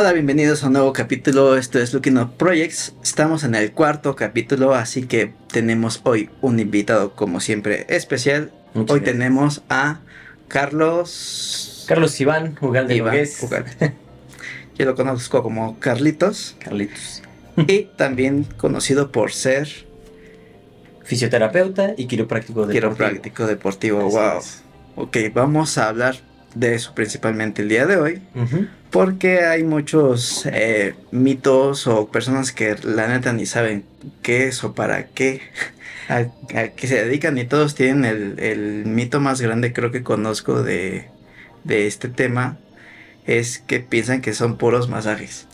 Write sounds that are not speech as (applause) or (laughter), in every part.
Hola, bienvenidos a un nuevo capítulo. Esto es Looking Up Projects. Estamos en el cuarto capítulo, así que tenemos hoy un invitado, como siempre, especial. Muchas hoy gracias. tenemos a Carlos. Carlos Iván, Ugalde Iván. Ugalde. (laughs) Yo lo conozco como Carlitos. Carlitos. y también conocido por ser Fisioterapeuta y quiropráctico deportivo. quiropráctico deportivo. Así wow. es. Ok, vamos a hablar de eso principalmente el día de hoy. Porque hay muchos eh, mitos o personas que la neta ni saben qué es o para qué, (laughs) a, a qué se dedican y todos tienen el, el mito más grande creo que conozco de, de este tema, es que piensan que son puros masajes.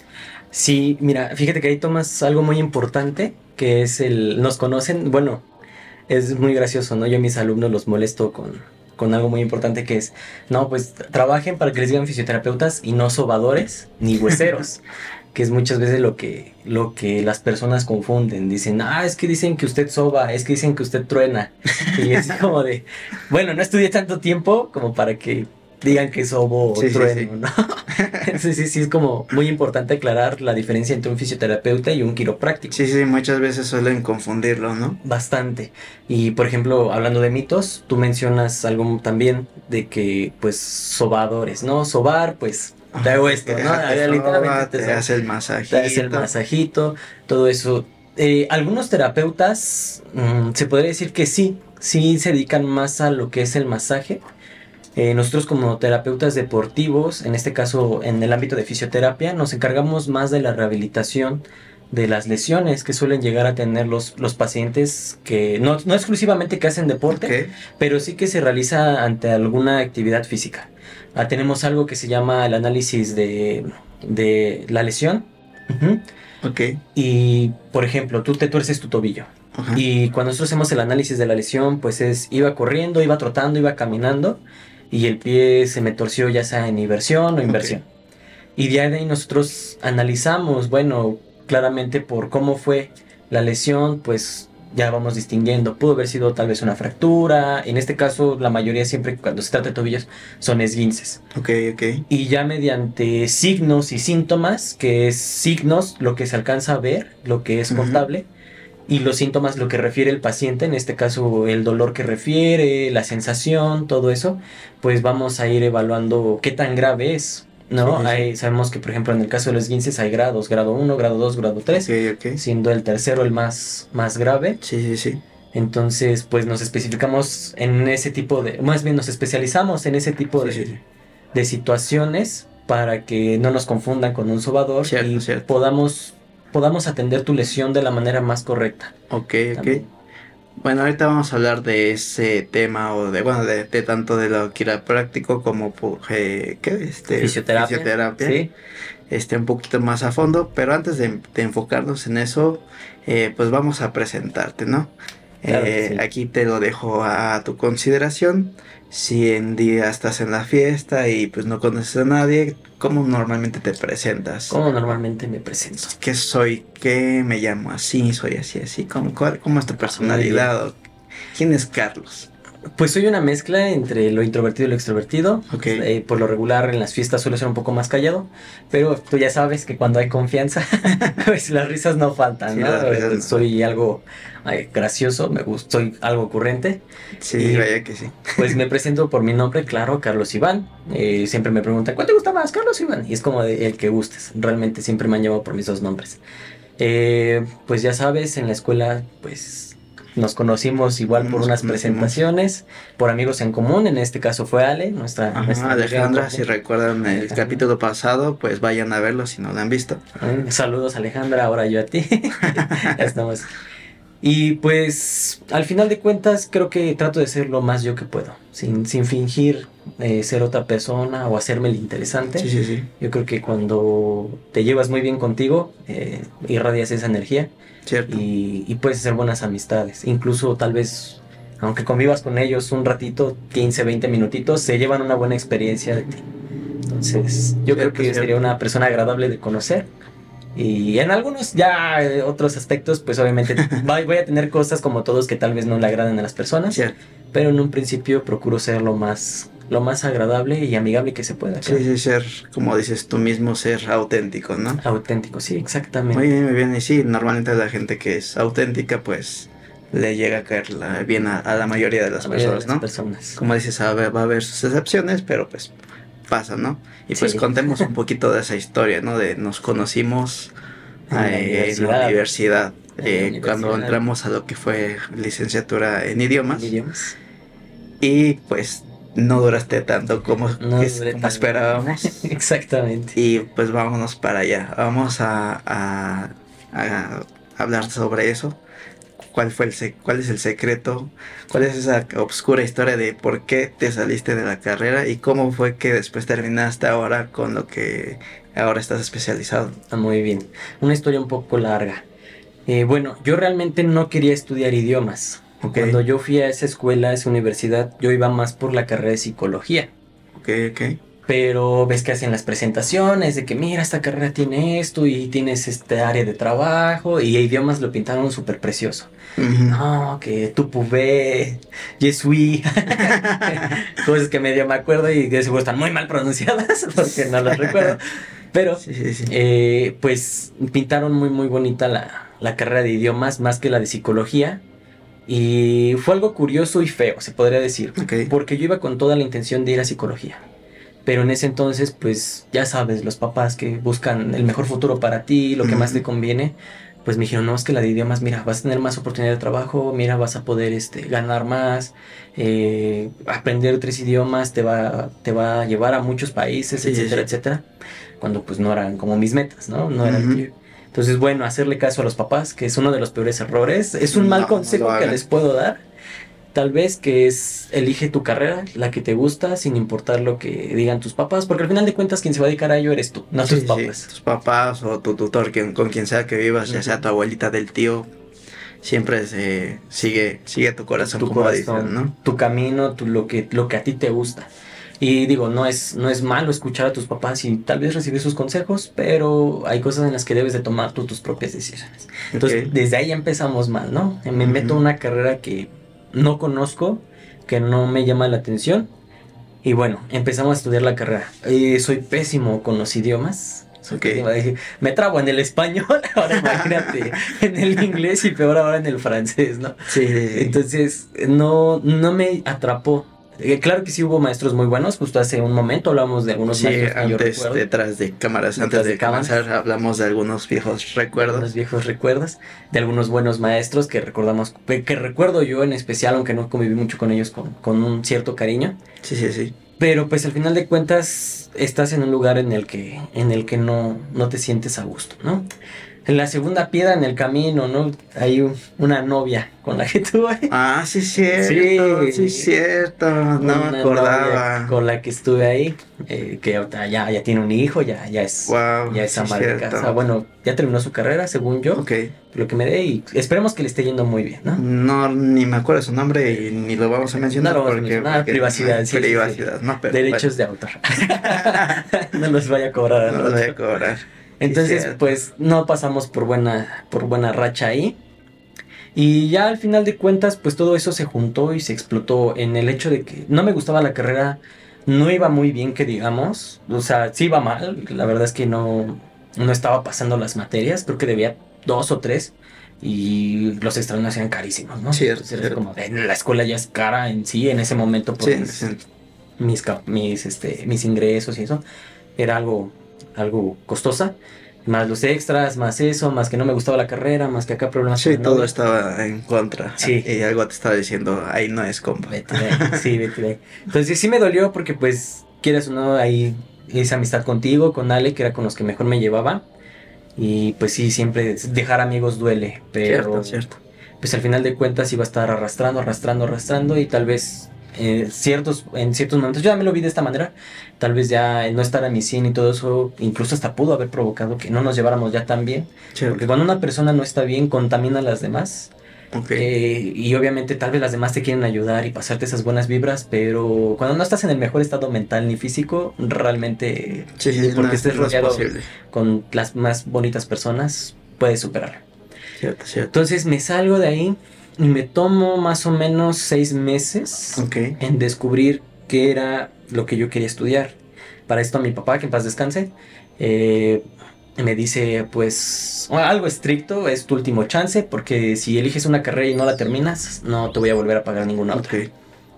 Sí, mira, fíjate que ahí tomas algo muy importante, que es el... Nos conocen, bueno, es muy gracioso, ¿no? Yo a mis alumnos los molesto con, con algo muy importante que es, no, pues trabajen para que les digan fisioterapeutas y no sobadores ni (laughs) hueseros. que es muchas veces lo que, lo que las personas confunden. Dicen, ah, es que dicen que usted soba, es que dicen que usted truena. Y es como de, (laughs) bueno, no estudié tanto tiempo como para que digan que sobo o Sí, sí, trueno, sí. ¿no? (laughs) sí, sí, sí, es como muy importante aclarar la diferencia entre un fisioterapeuta y un quiropráctico. Sí, sí, muchas veces suelen confundirlo, ¿no? Bastante. Y por ejemplo, hablando de mitos, tú mencionas algo también de que, pues, sobadores, ¿no? Sobar, pues, te hago esto, ¿no? Te Literalmente te hace el masajito. Te hace el masajito, todo eso. Eh, algunos terapeutas, mm, se podría decir que sí, sí se dedican más a lo que es el masaje. Eh, nosotros como terapeutas deportivos, en este caso en el ámbito de fisioterapia, nos encargamos más de la rehabilitación de las lesiones que suelen llegar a tener los, los pacientes que no, no exclusivamente que hacen deporte, pero sí que se realiza ante alguna actividad física. Ah, tenemos algo que se llama el análisis de, de la lesión. Ujú. ok. Y, por ejemplo, tú te tuerces tu tobillo. Y cuando nosotros hacemos el análisis de la lesión, pues es, iba corriendo, iba trotando, iba caminando, y el pie se me torció ya sea en inversión o inversión. Y de ahí nosotros analizamos, bueno, claramente por cómo fue la lesión, pues ya vamos distinguiendo. Pudo haber sido tal vez una fractura. En este caso, la mayoría siempre cuando se trata de tobillos son esguinces. Ok, ok. Y ya mediante signos y síntomas, que es signos lo que se alcanza a ver, lo que es contable, y los síntomas lo que refiere el paciente, en este caso el dolor que refiere, la sensación, todo eso, pues vamos a ir evaluando qué tan grave es, ¿no? Sí. Hay- sabemos que por ejemplo en el caso de los esguinces hay grados, grado 1, grado 2, grado 3, Ok, ok. siendo el tercero el más, más grave. Sí, sí, sí. Entonces, pues nos especificamos en ese tipo de, más bien nos especializamos en ese tipo Sí, de, de situaciones para que no nos confundan con un sobador Cierto, y cierto. podamos podamos atender tu lesión de la manera más correcta. Ok, ok. Bueno, ahorita vamos a hablar de ese tema o de, bueno, de, de tanto de lo quiropráctico como eh, ¿qué? Este, Fisioterapia. fisioterapia, Sí. este, un poquito más a fondo, pero antes de, de enfocarnos en eso, eh, pues vamos a presentarte, ¿no? Claro Eh, sí. Aquí te lo dejo a tu consideración. Si en día estás en la fiesta y pues no conoces a nadie, ¿cómo normalmente te presentas? ¿Cómo normalmente me presento? ¿Qué soy? ¿Qué me llamo así? ¿Soy así, así? ¿Cómo, cuál- cómo es tu personalidad? ¿O ¿Quién es Carlos? Pues soy una mezcla entre lo introvertido y lo extrovertido. Ok. Eh, por lo regular en las fiestas suelo ser un poco más callado, pero tú ya sabes que cuando hay confianza, (laughs) pues las risas no faltan, Sí, ¿no? risas no. Soy algo ay, gracioso, me gusta, soy algo ocurrente. Sí, Y- vaya que sí. Pues me presento por mi nombre, claro, Carlos Iván. Eh, siempre me preguntan, ¿cuál te gusta más, Carlos Iván? Y es como de el que gustes. Realmente siempre me han llamado por mis dos nombres. Eh, pues ya sabes, en la escuela, pues nos conocimos igual por unas presentaciones, por amigos en común. En este caso fue Ale, nuestra, Ajá, nuestra Alejandra, si recuerdan el capítulo pasado, pues vayan a verlo si no lo han visto. Mm, Saludos Alejandra, ahora yo a ti. (laughs) Ya estamos. Y pues al final de cuentas creo que trato de ser lo más yo que puedo, sin, sin fingir eh, ser otra persona o hacerme el interesante. Sí, sí, sí. Yo creo que cuando te llevas muy bien contigo, eh, irradias esa energía Cierto. y, y puedes hacer buenas amistades. Incluso tal vez, aunque convivas con ellos un ratito, 15, 20 minutitos, se llevan una buena experiencia de ti. Entonces, yo creo que sería una persona agradable de conocer Y en algunos ya eh, otros aspectos, pues obviamente (laughs) va- voy a tener cosas como todos que tal vez no le agraden a las personas. Pero en un principio procuro ser lo más, lo más agradable y amigable que se pueda. Sí, sí, ser, como dices tú mismo, ser auténtico, ¿no? Auténtico, sí, exactamente. Muy bien, muy bien. Y sí, normalmente la gente que es auténtica, pues le llega a caer la- bien a, a la mayoría de las La mayoría de personas, ¿no? las personas. Como dices, a ver, va a haber sus excepciones, pero pues pasa, ¿no? Y pues Sí. contemos un poquito de esa historia, ¿no? De nos conocimos En la eh, en la universidad. la eh, cuando entramos a lo que fue licenciatura en idiomas. Idiomas. Y pues no duraste tanto como, No es- duré como tanto. esperábamos. (laughs) Exactamente. Y pues vámonos para allá. Vamos a, a- a hablar sobre eso. ¿Cuál, fue el ¿Cuál es el secreto? ¿Cuál es esa oscura historia de por qué te saliste de la carrera y cómo fue que después terminaste ahora con lo que ahora estás especializado? Ah, muy bien. Una historia un poco larga. Eh, bueno, yo realmente no quería estudiar idiomas. Cuando yo fui a esa escuela, a esa universidad, yo iba más por la carrera de psicología. ok, ok. Pero ves que hacen las presentaciones de que mira, esta carrera tiene esto y tienes este área de trabajo y idiomas lo pintaron súper precioso. No, que tu pubé, yesui, (laughs) cosas que medio me acuerdo y que seguro están muy mal pronunciadas (laughs) porque no las recuerdo. Pero Sí, sí, sí. eh, pues pintaron muy muy bonita la, la carrera de idiomas más que la de psicología. Y fue algo curioso y feo, se podría decir. Ok. Porque yo iba con toda la intención de ir a psicología. Pero en ese entonces, pues ya sabes, los papás que buscan el mejor futuro para ti, lo que más te conviene, pues me dijeron, no, es que la de idiomas, mira, vas a tener más oportunidad de trabajo, mira, vas a poder este, ganar más, eh, aprender tres idiomas te va, te va a llevar a muchos países, Sí, etcétera, sí. etcétera. Cuando pues no eran como mis metas, ¿no? No Entonces, bueno, hacerle caso a los papás, que es uno de los peores errores, es un mal No, consejo que les puedo dar. Tal vez que es elige tu carrera, la que te gusta, sin importar lo que digan tus papás, porque al final de cuentas quien se va a dedicar a ello eres tú, no Sí, tus sí, papás. tus papás o tu tutor, quien, con quien sea que vivas, ya sea tu abuelita del tío, siempre se sigue, sigue tu corazón, tu como corazón, dicen, ¿no? tu camino, tu, lo, que, lo que a ti te gusta. Y digo, no es, no es malo escuchar a tus papás y tal vez recibir sus consejos, pero hay cosas en las que debes de tomar tú tus propias decisiones. Entonces, desde ahí empezamos mal, ¿no? Me meto Ujú. una carrera que no conozco, que no me llama la atención. Y bueno, empezamos a estudiar la carrera. Eh, soy pésimo con los idiomas. Soy Ok. pésimo. Dije, Me trabo en el español, (laughs) ahora imagínate en el inglés y peor ahora en el francés, ¿no? Sí. Entonces, no, no me atrapó. Eh, claro que sí hubo maestros muy buenos, justo hace un momento hablamos de algunos Sí, maestros yo antes, detrás de cámaras, Detrás antes de de, cámaras. hablamos de algunos viejos recuerdos. Los viejos recuerdos de algunos buenos maestros que recordamos, que recuerdo yo en especial, aunque no conviví mucho con ellos, con, con un cierto cariño. Sí, sí, sí. Pero pues al final de cuentas estás en un lugar en el que, en el que no, no te sientes a gusto, ¿no? En la segunda piedra en el camino, ¿no? Hay un- una novia con la que (laughs) tuve. Ah, sí, cierto. Sí, Sí. cierto. No me acordaba. Con la que estuve ahí, eh, que ya, ya tiene un hijo, ya, ya es, Wow. ya es sí, ama de casa. Bueno, ya terminó su carrera, según yo, Ok. lo que me dé, y esperemos que le esté yendo muy bien, ¿no? No, ni me acuerdo su nombre y ni lo vamos a mencionar. No lo vamos a porque, mencionar, porque- privacidad, sí, sí, Privacidad, no, pero. Derechos de autor. (laughs) no los vaya a cobrar. a no lo voy a cobrar. Entonces, pues no pasamos por buena, por buena racha ahí. Y ya al final de cuentas, pues todo eso se juntó y se explotó en el hecho de que no me gustaba la carrera, no iba muy bien, que digamos. O sea, sí iba mal, la verdad es que no, no estaba pasando las materias, creo que debía dos o tres. Y los extraños eran carísimos, ¿no? Cierto, Entonces cierto. como, la escuela ya es cara en sí, en ese momento, por Sí, mis- sí. mis, mis, este, mis ingresos y eso, era algo, algo costosa. Más los extras, más eso, más que no me gustaba la carrera, más que acá problemas Sí, todo estaba en contra. Sí. Y algo te estaba diciendo, ahí no es compa. Vete de ahí, sí, vete de ahí. Entonces sí me dolió porque pues, quieras o no, ahí hice amistad contigo, con Ale, que era con los que mejor me llevaba. Y pues sí, siempre dejar amigos duele, pero Cierto, cierto. pues al final de cuentas iba a estar arrastrando, arrastrando, arrastrando y tal vez eh, ciertos, en ciertos momentos, yo ya me lo vi de esta manera, tal vez ya el no estar a mi 100 y todo eso, incluso hasta pudo haber provocado que no nos lleváramos ya tan bien, Cierto. porque cuando una persona no está bien, contamina a las demás. Eh, y obviamente tal vez las demás te quieren ayudar y pasarte esas buenas vibras, pero cuando no estás en el mejor estado mental ni físico, realmente, sí, porque estés rodeado con las más bonitas personas, puedes superarlo. Cierto, cierto. Entonces me salgo de ahí y me tomo más o menos seis meses en descubrir qué era lo que yo quería estudiar. Para esto mi papá, que en paz descanse, eh, me dice, pues, algo estricto, es tu último chance, porque si eliges una carrera y no la terminas, no te voy a volver a pagar ninguna otra.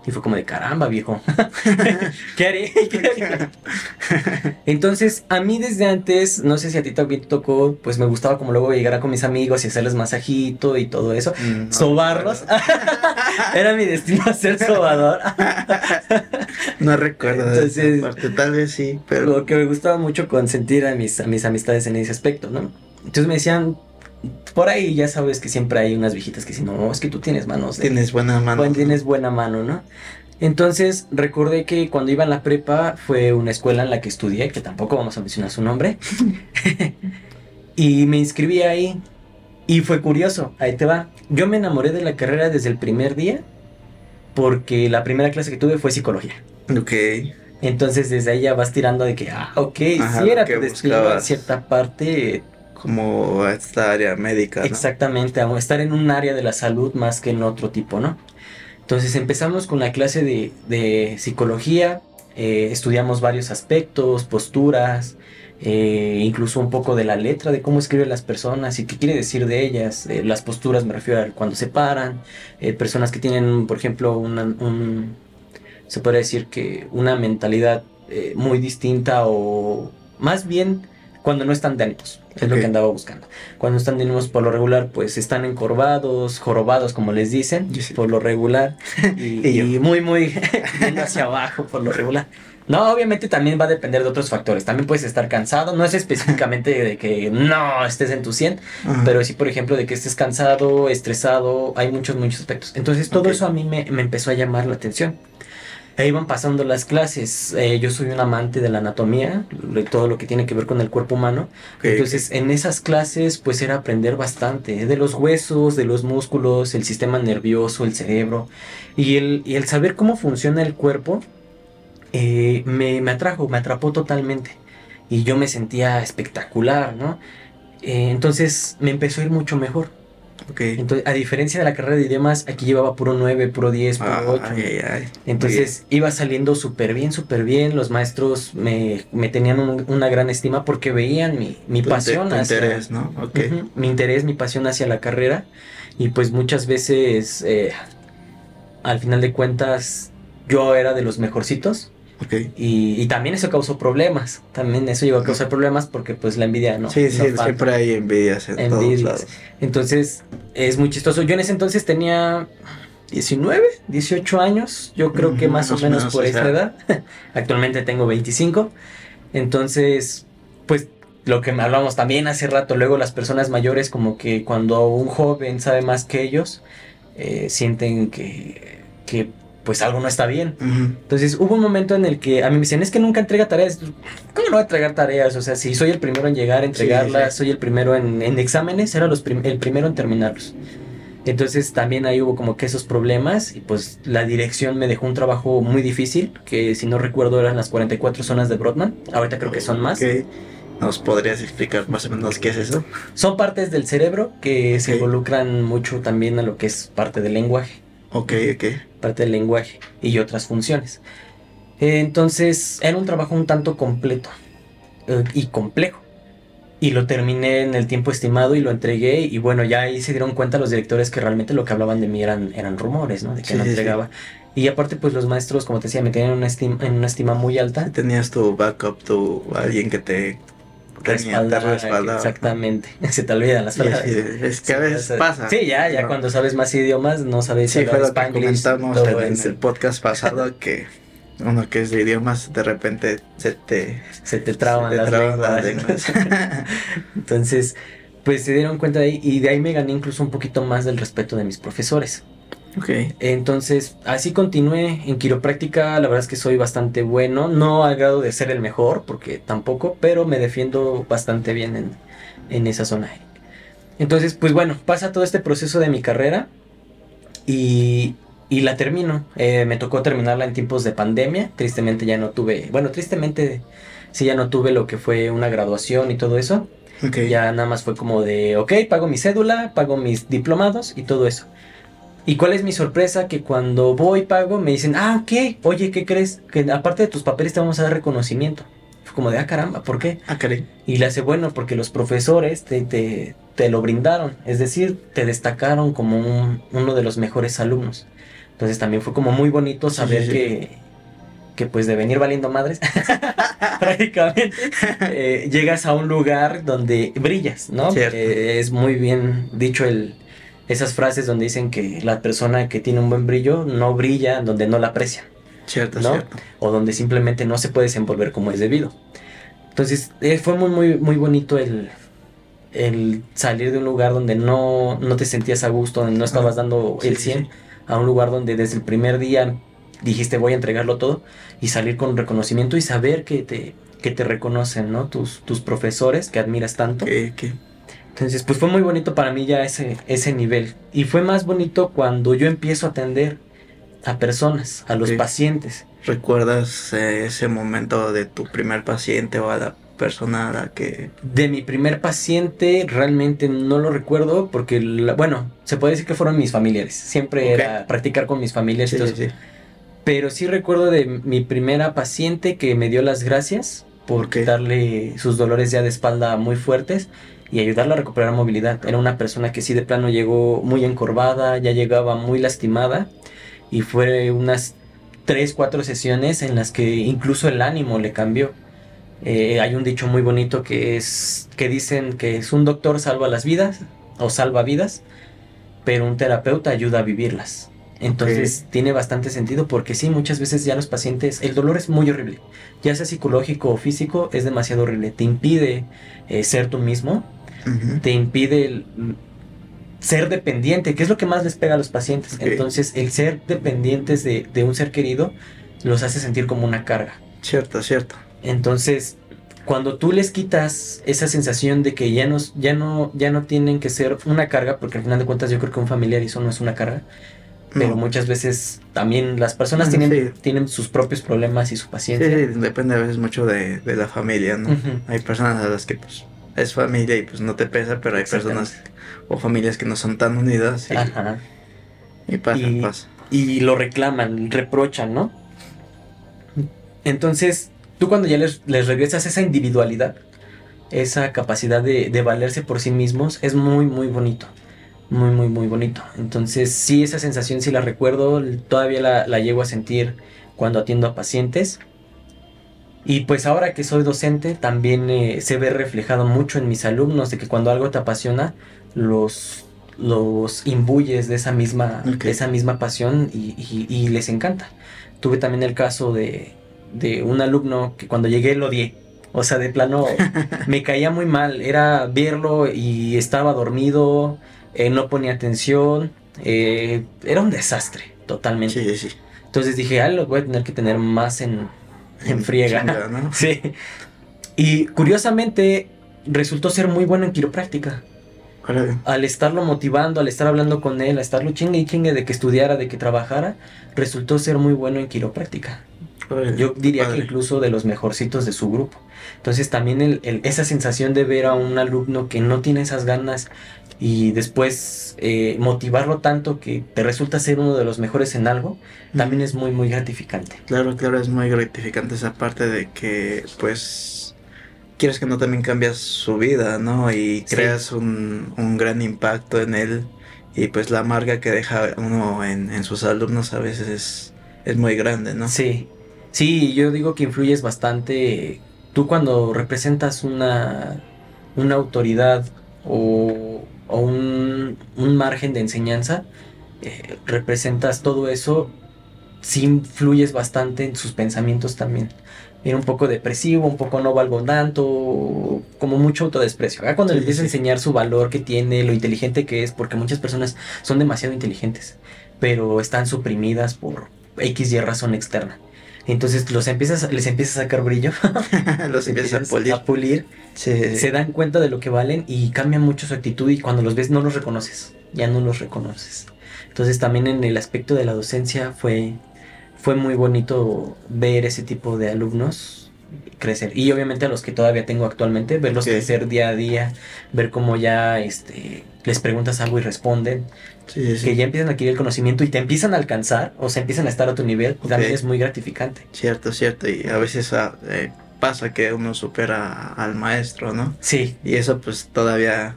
Y fue como de caramba, viejo. (laughs) ¿Qué haré? Entonces, a mí desde antes, no sé si a ti también te tocó, pues me gustaba como luego llegar con mis amigos y hacerles masajito y todo eso. Mm, Sobarlos. (laughs) Era mi destino ser sobador. (laughs) no recuerdo Entonces, tal vez sí, pero... Lo que me gustaba mucho consentir a mis, a mis amistades en ese aspecto, ¿no? Entonces me decían, por ahí ya sabes que siempre hay unas viejitas que dicen, no, es que tú tienes manos. tienes buena mano. tienes buena mano, ¿no? Entonces recordé que cuando iba en la prepa fue una escuela en la que estudié, que tampoco vamos a mencionar su nombre, (laughs) y me inscribí ahí y fue curioso, ahí te va. Yo me enamoré de la carrera desde el primer día porque la primera clase que tuve fue psicología. Ok. Entonces desde ahí ya vas tirando de que, ah, ok, si era tu destino cierta parte como esta área médica. Exactamente, estar en un área de la salud más que en otro tipo, ¿no? Entonces empezamos con la clase de, psicología, eh, estudiamos varios aspectos, posturas, eh, incluso un poco de la letra, de cómo escriben las personas y qué quiere decir de ellas. Eh, las posturas me refiero a cuando se paran, personas que tienen, por ejemplo, una, un, se puede decir que una mentalidad muy distinta o más bien cuando no están de ánimos. Es lo que andaba buscando. Cuando están de ánimos por lo regular, pues están encorvados, jorobados, como les dicen, por lo regular. (laughs) Y, muy, muy (laughs) yendo hacia abajo por lo regular. No, obviamente también va a depender de otros factores. También puedes estar cansado. No es específicamente de que no estés en tu 100, pero sí, por ejemplo, de que estés cansado, estresado. Hay muchos, muchos aspectos. Entonces, todo eso a mí me, me empezó a llamar la atención. E iban pasando las clases. Eh, yo soy un amante de la anatomía, de todo lo que tiene que ver con el cuerpo humano. Entonces, en esas clases, pues era aprender bastante de los huesos, de los músculos, el sistema nervioso, el cerebro. Y el, y el saber cómo funciona el cuerpo eh, me, me, atrajo, me atrapó totalmente. Y yo me sentía espectacular, ¿no? Eh, entonces me empezó a ir mucho mejor. Entonces, a diferencia de la carrera de idiomas, aquí llevaba puro 9, puro 10, puro 8. Entonces, iba saliendo súper bien, súper bien. Los maestros me, tenían una gran estima porque veían mi, mi pasión hacia... interés, ¿no? mi interés, mi pasión hacia la carrera. Y pues muchas veces, eh, al final de cuentas, yo era de los mejorcitos. Y, también eso causó problemas. También eso llegó a causar problemas porque pues la envidia no. Sí, sí, siempre hay envidias en todos lados. Entonces es muy chistoso. Yo en ese entonces tenía 19, 18 años. Yo creo que más, o menos, por esa edad. (laughs) Actualmente tengo 25. Entonces, pues lo que hablamos también hace rato, luego las personas mayores como que cuando un joven sabe más que ellos, eh, sienten que, que pues algo no está bien. Entonces hubo un momento en el que a mí me decían, es que nunca entrega tareas. ¿Cómo no voy a entregar tareas? O sea, si soy el primero en llegar a entregarlas, soy el primero en, exámenes, era los el primero en terminarlos. Entonces también ahí hubo como que esos problemas y pues la dirección me dejó un trabajo muy difícil, que si no recuerdo eran las 44 zonas de Broadman, ahorita creo que son más. ¿Nos podrías explicar más o menos qué es eso? Son partes del cerebro que se involucran mucho también a lo que es parte del lenguaje. Ok, ok. Parte del lenguaje y otras funciones. Entonces, era un trabajo un tanto completo eh, y complejo. Y lo terminé en el tiempo estimado y lo entregué. Y bueno, ya ahí se dieron cuenta los directores que realmente lo que hablaban de mí eran, eran rumores, ¿no? De que no entregaba. Y aparte, pues los maestros, como te decía, me tenían una estima, en una estima muy alta. Tenías tu backup, tu alguien que te Exactamente. (laughs) Se te olvidan las palabras. es que a veces pasa. Sí, ya, ya cuando sabes más idiomas, no sabes sí, hablar Spanglish. comentamos en el podcast pasado (laughs) que uno que es de idiomas, de repente se te... Se te traban, las, lenguas. (laughs) Entonces, pues se dieron cuenta de ahí y de ahí me gané incluso un poquito más del respeto de mis profesores. Entonces, así continué en quiropráctica. La verdad es que soy bastante bueno. No al grado de ser el mejor, porque tampoco, pero me defiendo bastante bien en, esa zona. Entonces, pues bueno, pasa todo este proceso de mi carrera. y, y la termino. Eh, me tocó terminarla en tiempos de pandemia. Tristemente ya no tuve, bueno, tristemente sí ya no tuve lo que fue una graduación y todo eso. Ya nada más fue como de, ok, pago mi cédula, pago mis diplomados y todo eso. ¿Y cuál es mi sorpresa? Que cuando voy pago me dicen, ah, ok, oye, ¿qué crees? Que aparte de tus papeles te vamos a dar reconocimiento. Fue como de, ah, caramba, ¿por qué? Ah, caray. Y le hace, bueno, porque los profesores te, te, te lo brindaron. Es decir, te destacaron como uno de los mejores alumnos. Entonces también fue como muy bonito saber que que pues de venir valiendo madres, (laughs) prácticamente, eh, llegas a un lugar donde brillas, ¿no? Eh, es muy bien dicho el, esas frases donde dicen que la persona que tiene un buen brillo no brilla donde no la aprecian. Cierto, cierto. O donde simplemente no se puede desenvolver como es debido. Entonces eh, fue muy, muy, muy bonito el, el salir de un lugar donde no, no te sentías a gusto, donde no estabas dando el 100, a un lugar donde desde el primer día dijiste voy a entregarlo todo y salir con reconocimiento y saber que te, que te reconocen, ¿no? Tus, tus profesores que admiras tanto. Entonces, pues fue muy bonito para mí ya ese, ese nivel. Y fue más bonito cuando yo empiezo a atender a personas, a los pacientes. ¿Recuerdas eh, ese momento de tu primer paciente o a la persona a la que... De mi primer paciente realmente no lo recuerdo porque, bueno, se puede decir que fueron mis familiares. Siempre era practicar con mis familiares. Sí, pero sí recuerdo de mi primera paciente que me dio las gracias por quitarle sus dolores ya de espalda muy fuertes y ayudarla a recuperar movilidad. Era una persona que sí de plano llegó muy encorvada, ya llegaba muy lastimada y fue unas 3, 4 sesiones en las que incluso el ánimo le cambió. Eh, hay un dicho muy bonito que es que dicen que es un doctor salva las vidas o salva vidas, pero un terapeuta ayuda a vivirlas. Entonces tiene bastante sentido porque sí, muchas veces ya los pacientes, el dolor es muy horrible, ya sea psicológico o físico, es demasiado horrible, te impide eh, ser tú mismo, te impide ser dependiente, que es lo que más les pega a los pacientes. Entonces el ser dependientes de, de, un ser querido los hace sentir como una carga. Cierto, cierto. Entonces cuando tú les quitas esa sensación de que ya no, ya no, ya no tienen que ser una carga, porque al final de cuentas yo creo que un familiar eso no es una carga, pero muchas veces también las personas tienen, tienen sus propios problemas y su paciencia. Sí, depende a veces mucho de, la familia, ¿no? Hay personas a las que pues es familia y pues no te pesa, pero hay personas o familias que no son tan unidas y, Ajá. y pasa, pasa. Y lo reclaman, reprochan, ¿no? Entonces, tú cuando ya les, les regresas esa individualidad, esa capacidad de, de valerse por sí mismos, es muy, muy bonito muy, muy, muy bonito. Entonces, sí, esa sensación sí la recuerdo, todavía la, la llego a sentir cuando atiendo a pacientes. Y pues ahora que soy docente, también eh, se ve reflejado mucho en mis alumnos de que cuando algo te apasiona, los, los imbuyes de esa misma, esa misma pasión y, y, les encanta. Tuve también el caso de, de un alumno que cuando llegué lo odié. O sea, de plano (laughs) me caía muy mal. Era verlo y estaba dormido eh, no ponía atención, eh, era un desastre, totalmente. Sí, sí. Entonces dije, ah, lo voy a tener que tener más en, en friega. (laughs) sí. Y curiosamente resultó ser muy bueno en quiropráctica. Al estarlo motivando, al estar hablando con él, a estarlo chingue y chingue de que estudiara, de que trabajara, resultó ser muy bueno en quiropráctica. Yo diría que incluso de los mejorcitos de su grupo. Entonces también esa sensación de ver a un alumno que no tiene esas ganas y después eh, motivarlo tanto que te resulta ser uno de los mejores en algo, también es muy, muy gratificante. Claro, claro, es muy gratificante esa parte de que, pues, quieres que no también cambias su vida, ¿no? Y creas un, un, gran impacto en él. Y pues la marca que deja uno en, en sus alumnos a veces es, es muy grande, ¿no? Sí, sí, yo digo que influyes bastante. Tú cuando representas una, una autoridad o o un, margen de enseñanza, eh, representas todo eso, sí influyes bastante en sus pensamientos también. Era un poco depresivo, un poco no valgo tanto, como mucho autodesprecio. Acá cuando le empieza a enseñar su valor que tiene, lo inteligente que es, porque muchas personas son demasiado inteligentes, pero están suprimidas por X y razón externa. Entonces los empiezas, les empiezas a sacar brillo. (laughs) los empiezas a pulir. A pulir. Se dan cuenta de lo que valen y cambian mucho su actitud y cuando los ves no los reconoces. Ya no los reconoces. Entonces también en el aspecto de la docencia fue, fue muy bonito ver ese tipo de alumnos crecer. Y obviamente a los que todavía tengo actualmente, verlos crecer día a día, ver cómo ya este, les preguntas algo y responden. Que ya empiezan a adquirir el conocimiento y te empiezan a alcanzar, o se empiezan a estar a tu nivel, también es muy gratificante. Cierto, cierto. Y a veces ah, eh, pasa que uno supera al maestro, ¿no? Sí. Y eso pues todavía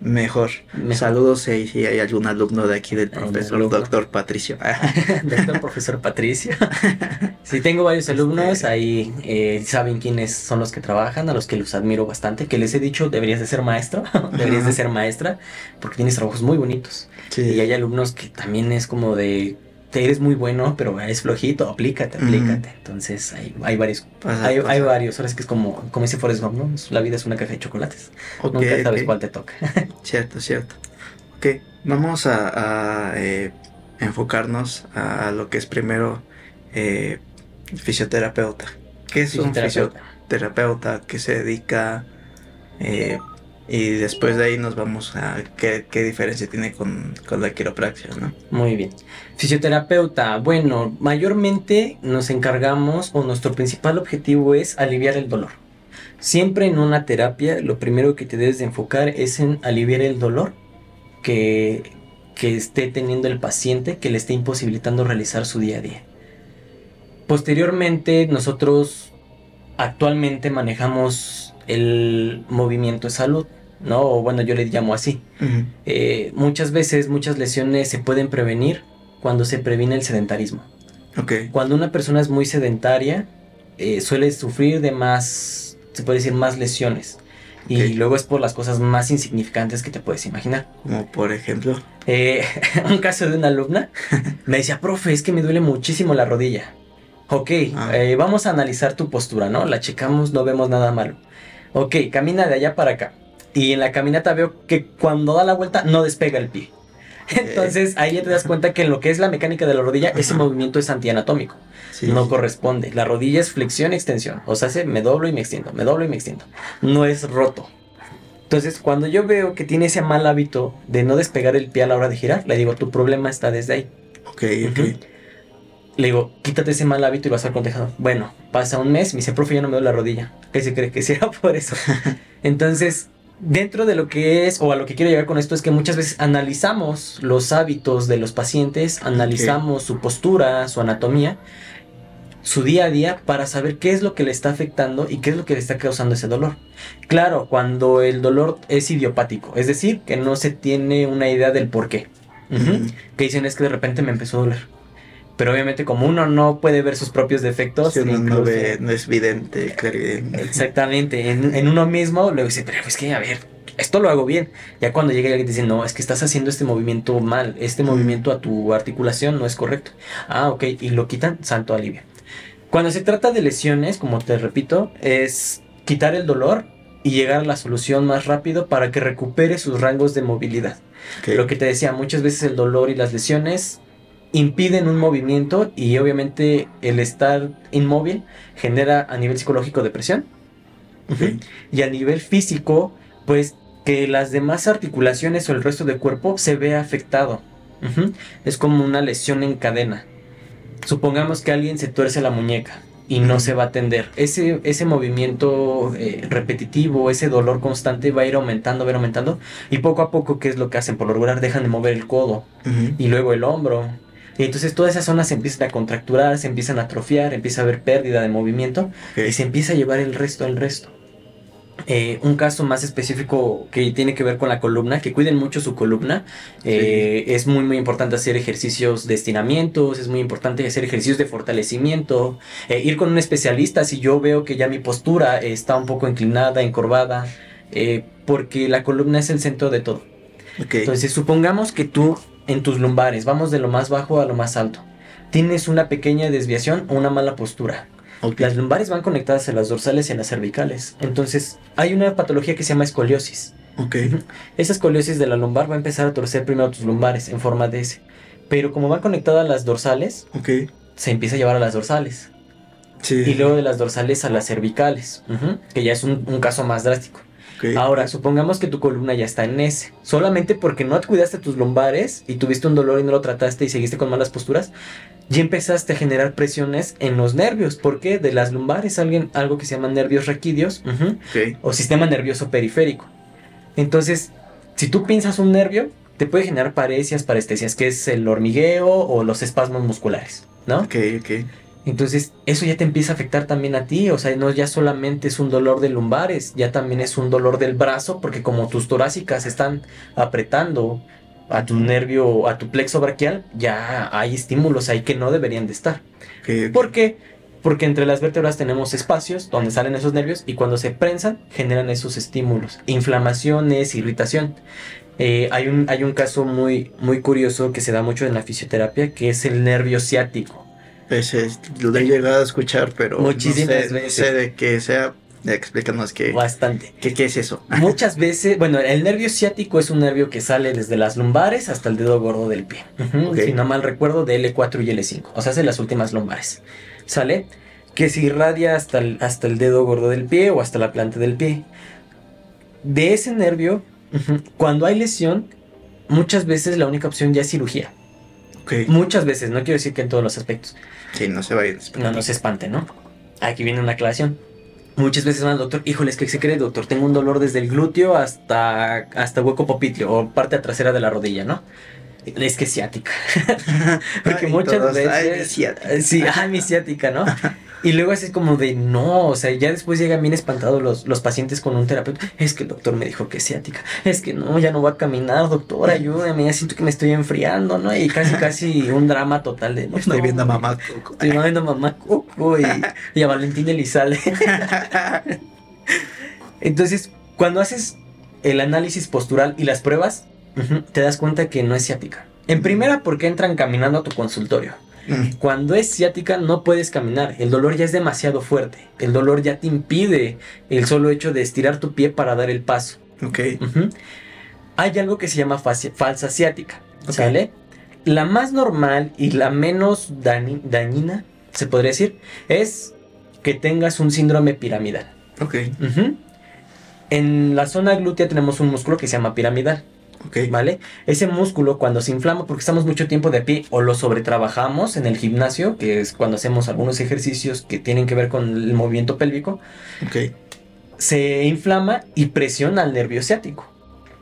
Mejor. Saludos si, si, hay algún alumno de aquí del profesor doctor Patricio. (laughs) doctor profesor Patricio. (laughs) sí, tengo varios alumnos, ahí eh, saben quiénes son los que trabajan, a los que los admiro bastante, que les he dicho, deberías de ser maestro, (laughs) deberías de ser maestra, porque tienes trabajos muy bonitos. Y hay alumnos que también es como de eres muy bueno, pero es flojito, aplícate, aplícate. Entonces hay, hay varios, hay, hay, varios, ahora es que es como, como dice Forrest Gump, ¿no? La vida es una caja de chocolates. Nunca sabes cuál te toca. (laughs) cierto, cierto. Ok, vamos a, eh, enfocarnos a lo que es primero eh, fisioterapeuta. ¿Qué es un fisioterapeuta que se dedica eh, y después de ahí nos vamos a qué, diferencia tiene con, la quiropraxia, ¿no? Muy bien. Fisioterapeuta, bueno, mayormente nos encargamos o nuestro principal objetivo es aliviar el dolor. Siempre en una terapia lo primero que te debes de enfocar es en aliviar el dolor que, que esté teniendo el paciente que le esté imposibilitando realizar su día a día. Posteriormente nosotros actualmente manejamos el movimiento de salud ¿no? O bueno, yo le llamo así. Eh, muchas veces, muchas lesiones se pueden prevenir cuando se previene el sedentarismo. Cuando una persona es muy sedentaria, eh, suele sufrir de más, se puede decir, más lesiones. Y luego es por las cosas más insignificantes que te puedes imaginar. Como por ejemplo. Eh, (laughs) un caso de una alumna (laughs) me decía, profe, es que me duele muchísimo la rodilla. Ok, ah. vamos a analizar tu postura, ¿no? La checamos, no vemos nada malo. Ok, camina de allá para acá. Y en la caminata veo que cuando da la vuelta no despega el pie. Entonces ahí ya te das cuenta que en lo que es la mecánica de la rodilla, ese movimiento es antianatómico. no corresponde. La rodilla es flexión y extensión. O sea, me doblo y me extiendo, me doblo y me extiendo. No es roto. Entonces, cuando yo veo que tiene ese mal hábito de no despegar el pie a la hora de girar, le digo, tu problema está desde ahí. Ok, ok. Le digo, quítate ese mal hábito y vas a estar contejado. Bueno, pasa un mes, me dice, profe, ya no me doy la rodilla. ¿Qué se cree que (laughs) sea por eso? (laughs) Entonces, dentro de lo que es, o a lo que quiero llegar con esto, es que muchas veces analizamos los hábitos de los pacientes, analizamos su postura, su anatomía, su día a día, para saber qué es lo que le está afectando y qué es lo que le está causando ese dolor. Claro, cuando el dolor es idiopático, es decir, que no se tiene una idea del por qué. Que dicen es que de repente me empezó a doler pero obviamente como uno no puede ver sus propios defectos, si uno no, ve, no es evidente, Exactamente, en, uno mismo luego dice, pero es que a ver, esto lo hago bien. Ya cuando llega alguien te dice, no, es que estás haciendo este movimiento mal, este movimiento a tu articulación no es correcto. Ah, ok, y lo quitan, santo alivio. Cuando se trata de lesiones, como te repito, es quitar el dolor y llegar a la solución más rápido para que recupere sus rangos de movilidad. Lo que te decía, muchas veces el dolor y las lesiones impiden un movimiento y obviamente el estar inmóvil genera a nivel psicológico depresión. Y a nivel físico, pues que las demás articulaciones o el resto del cuerpo se vea afectado. Es como una lesión en cadena. Supongamos que alguien se tuerce la muñeca y no se va a atender. Ese, ese movimiento eh, repetitivo, ese dolor constante va a ir aumentando, va a ir aumentando. Y poco a poco, ¿qué es lo que hacen? Por lo regular dejan de mover el codo y luego el hombro entonces todas esas zonas se empiezan a contracturar, se empiezan a atrofiar, empieza a haber pérdida de movimiento y se empieza a llevar el resto al resto. Eh, un caso más específico que tiene que ver con la columna, que cuiden mucho su columna. Eh, es muy muy importante hacer ejercicios de estiramientos, es muy importante hacer ejercicios de fortalecimiento, eh, ir con un especialista si yo veo que ya mi postura está un poco inclinada, encorvada, porque la columna es el centro de todo. Entonces supongamos que tú en tus lumbares, vamos de lo más bajo a lo más alto. Tienes una pequeña desviación o una mala postura. Las lumbares van conectadas a las dorsales y a las cervicales. Entonces, hay una patología que se llama escoliosis. (laughs) Esa escoliosis de la lumbar va a empezar a torcer primero tus lumbares en forma de S. Pero como va conectada a las dorsales, se empieza a llevar a las dorsales. Y luego de las dorsales a las cervicales, que ya es un, caso más drástico. Ahora, supongamos que tu columna ya está en S. Solamente porque no cuidaste tus lumbares y tuviste un dolor y no lo trataste y seguiste con malas posturas, ya empezaste a generar presiones en los nervios. ¿Por qué? De las lumbares, alguien, algo que se llama nervios raquídeos o sistema nervioso periférico. Entonces, si tú pinzas un nervio, te puede generar paresias, parestesias, que es el hormigueo o los espasmos musculares, ¿no? Ok, ok. Entonces, eso ya te empieza a afectar también a ti. O sea, no ya solamente es un dolor de lumbares, ya también es un dolor del brazo, porque como tus torácicas están apretando a tu nervio, a tu plexo braquial, ya hay estímulos ahí que no deberían de estar. ¿Por qué? Porque entre las vértebras tenemos espacios donde salen esos nervios y cuando se prensan generan esos estímulos, inflamaciones, irritación. Eh, hay, un, hay un caso muy, muy curioso que se da mucho en la fisioterapia que es el nervio ciático. Ese es- lo he llegado a escuchar, pero Muchísimas no sé, no veces. sé de qué sea. Explícanos qué, Bastante. qué, qué es eso. (laughs) Muchas veces, bueno, el nervio ciático es un nervio que sale desde las lumbares hasta el dedo gordo del pie. Si no mal recuerdo, de L4 y L5. O sea, hace las últimas lumbares. ¿Sale? Que se irradia hasta el, hasta el dedo gordo del pie o hasta la planta del pie. De ese nervio, cuando hay lesión, muchas veces la única opción ya es cirugía. Muchas veces, no quiero decir que en todos los aspectos. Sí, no se vayan. No, no se espante, ¿no? Aquí viene una aclaración. Muchas veces van al doctor, híjole, es que se cree, doctor, tengo un dolor desde el glúteo hasta, hasta hueco popitleo o parte trasera de la rodilla, ¿no? Es que es ciática. (laughs) (laughs) Porque Ay, muchas todos, veces. ay, mi ciática. Sí, ay, mi ciática, ¿no? (laughs) Y luego así como de no, o sea, ya después llegan bien espantados los, los pacientes con un terapeuta. Es que el doctor me dijo que es ciática. Es que no, ya no va a caminar, doctor, ayúdame, ya siento que me estoy enfriando, ¿no? Y casi, casi un drama total de no. Estoy no, viendo a mamá Coco. Estoy viendo a mamá Coco y, y a Valentín Elizalde. (laughs) Entonces, cuando haces el análisis postural y las pruebas, te das cuenta que no es ciática. En primera, porque entran caminando a tu consultorio. Mm, Cuando es ciática no puedes caminar, el dolor ya es demasiado fuerte, el dolor ya te impide el solo hecho de estirar tu pie para dar el paso. ok. Hay algo que se llama falsa ciática. ¿sale? La más normal y la menos dañina, se podría decir, es que tengas un síndrome piramidal. Ok. En la zona glútea tenemos un músculo que se llama piramidal. Ok. ¿Vale? Ese músculo cuando se inflama porque estamos mucho tiempo de pie o lo sobretrabajamos en el gimnasio, que es cuando hacemos algunos ejercicios que tienen que ver con el movimiento pélvico, Ok. se inflama y presiona al nervio ciático.